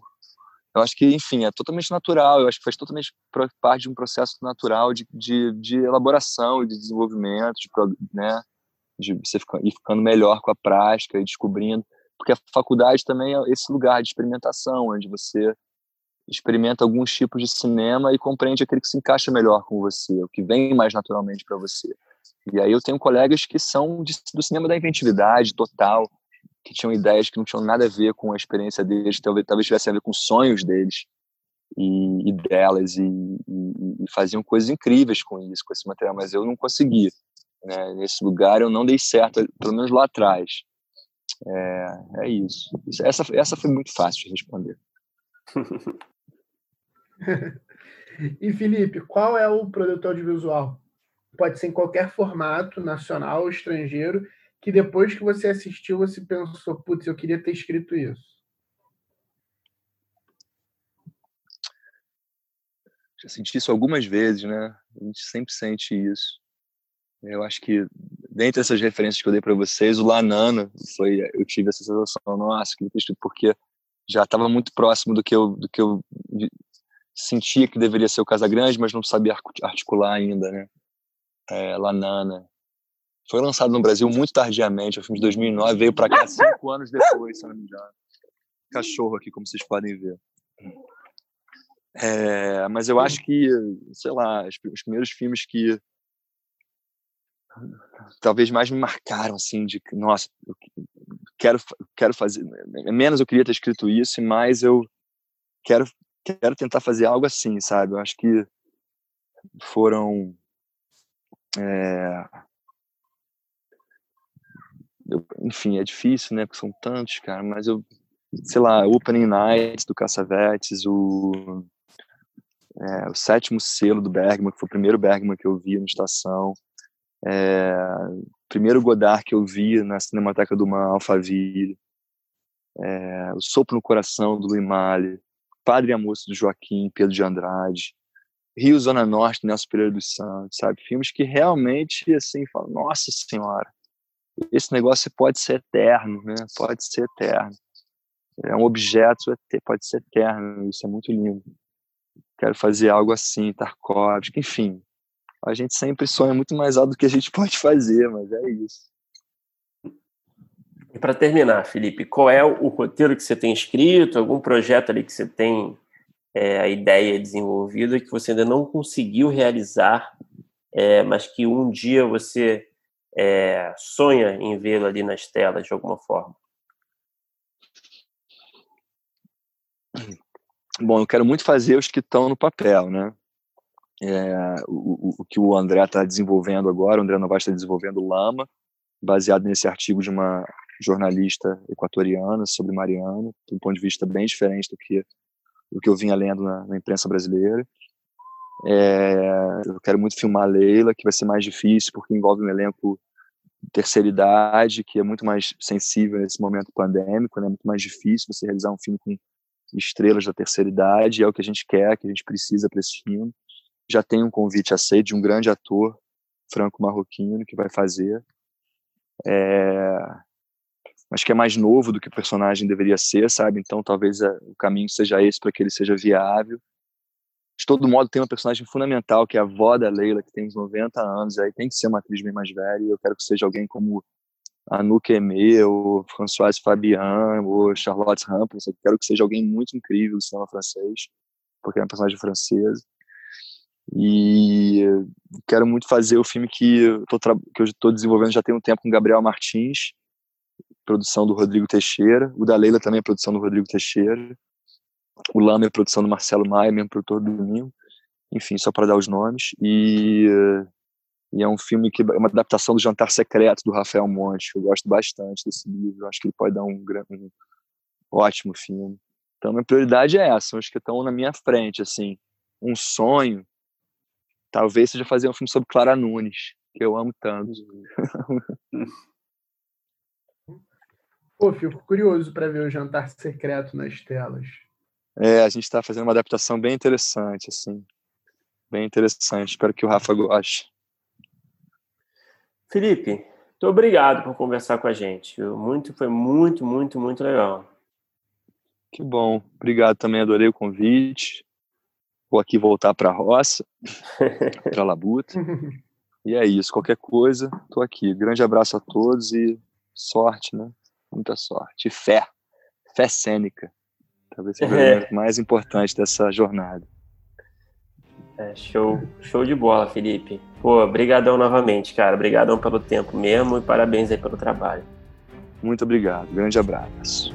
eu acho que, enfim, é totalmente natural, eu acho que faz totalmente parte de um processo natural de, de, de elaboração e de desenvolvimento, de, né? De você ficar, ir ficando melhor com a prática e descobrindo. Porque a faculdade também é esse lugar de experimentação, onde você experimenta alguns tipos de cinema e compreende aquele que se encaixa melhor com você, o que vem mais naturalmente para você. E aí eu tenho colegas que são de, do cinema da inventividade total, que tinham ideias que não tinham nada a ver com a experiência deles, talvez, talvez tivessem a ver com os sonhos deles e, e delas, e, e, e faziam coisas incríveis com isso, com esse material, mas eu não conseguia. Né? Nesse lugar eu não dei certo, pelo menos lá atrás. É, é isso. Essa, essa foi muito fácil de responder. *laughs* e Felipe, qual é o produto audiovisual? Pode ser em qualquer formato, nacional ou estrangeiro, que depois que você assistiu, você pensou, putz, eu queria ter escrito isso. Já senti isso algumas vezes, né? A gente sempre sente isso. Eu acho que, dentre essas referências que eu dei para vocês, o Lanana foi. Eu tive essa sensação, nossa, que texto, porque já estava muito próximo do que eu, do que eu sentia que deveria ser o Casagrande, mas não sabia articular ainda, né? É, Lanana. Foi lançado no Brasil muito tardiamente, o filme de 2009, veio para cá cinco anos depois, se não me engano. Cachorro aqui, como vocês podem ver. É, mas eu acho que, sei lá, os primeiros filmes que talvez mais me marcaram assim de nossa eu quero quero fazer menos eu queria ter escrito isso e mais eu quero quero tentar fazer algo assim sabe? Eu acho que foram é, eu, enfim é difícil né porque são tantos cara mas eu sei lá Opening Nights do Cassavetes o é, o sétimo selo do Bergman que foi o primeiro Bergman que eu vi na estação é, primeiro Godard que eu vi na Cinemateca do Mal, Alphaville. É, o Sopro no Coração, do Louis Malle. Padre e a Moça, do Joaquim, Pedro de Andrade. Rio Zona Norte, Nelson Pereira dos Santos, sabe? Filmes que realmente, assim, falam, nossa senhora, esse negócio pode ser eterno, né? Pode ser eterno. É um objeto, pode ser eterno, isso é muito lindo. Quero fazer algo assim, Tarkovsky, enfim, a gente sempre sonha muito mais alto do que a gente *laughs* pode fazer, mas é isso. E para terminar, Felipe, qual é o roteiro que você tem escrito, algum projeto ali que você tem é, a ideia desenvolvida que você ainda não conseguiu realizar, é, mas que um dia você é, sonha em vê-lo ali nas telas de alguma forma? Bom, eu quero muito fazer os que estão no papel, né? É, o, o, que o André está desenvolvendo agora, o André Novaes está desenvolvendo o Lama, baseado nesse artigo de uma jornalista equatoriana sobre Mariana, de um ponto de vista bem diferente do que do que eu vinha lendo na, na imprensa brasileira. É, eu quero muito filmar a Leila, que vai ser mais difícil porque envolve um elenco de terceira idade, que é muito mais sensível nesse momento pandêmico, né? É muito mais difícil você realizar um filme com estrelas da terceira idade, é o que a gente quer, que a gente precisa para esse filme. Já tem um convite aceito de um grande ator franco-marroquino que vai fazer. É, acho que é mais novo do que o personagem deveria ser, sabe? Então talvez a, o caminho seja esse para que ele seja viável. De todo modo, tem uma personagem fundamental, que é a avó da Leila, que tem uns 90 anos, aí tem que ser uma atriz bem mais velha, e eu quero que seja alguém como Anouk Aimé, ou Françoise Fabian, ou Charlotte Rampling, eu quero que seja alguém muito incrível do cinema francês, porque é uma personagem francesa. E quero muito fazer o filme que eu estou desenvolvendo já tem um tempo com Gabriel Martins, produção do Rodrigo Teixeira. O da Leila também é produção do Rodrigo Teixeira. O Lama é produção do Marcelo Maia, mesmo produtor do Domingo. Enfim, só para dar os nomes. E, e, é um filme que é uma adaptação do Jantar Secreto do Rafael Monte. Eu gosto bastante desse livro. Acho que ele pode dar um, um ótimo filme. Então, minha prioridade é essa. Os que estão na minha frente. Assim, um sonho talvez seja fazer um filme sobre Clara Nunes, que eu amo tanto. *laughs* Pô, fico curioso para ver o jantar secreto nas telas. É, a gente está fazendo uma adaptação bem interessante, assim. Bem interessante. Espero que o Rafa goste. Felipe, muito obrigado por conversar com a gente. Muito, foi muito, muito, muito legal. Que bom. Obrigado também, adorei o convite. Vou aqui voltar para a roça, *laughs* para a Labuta. *laughs* E é isso. Qualquer coisa, estou aqui. Grande abraço a todos e sorte, né? muita sorte. E fé. Fé cênica. Talvez seja é. o mais importante dessa jornada. É, show, show de bola, Felipe. Pô, brigadão novamente, cara. Obrigadão pelo tempo mesmo e parabéns aí pelo trabalho. Muito obrigado. Grande abraço.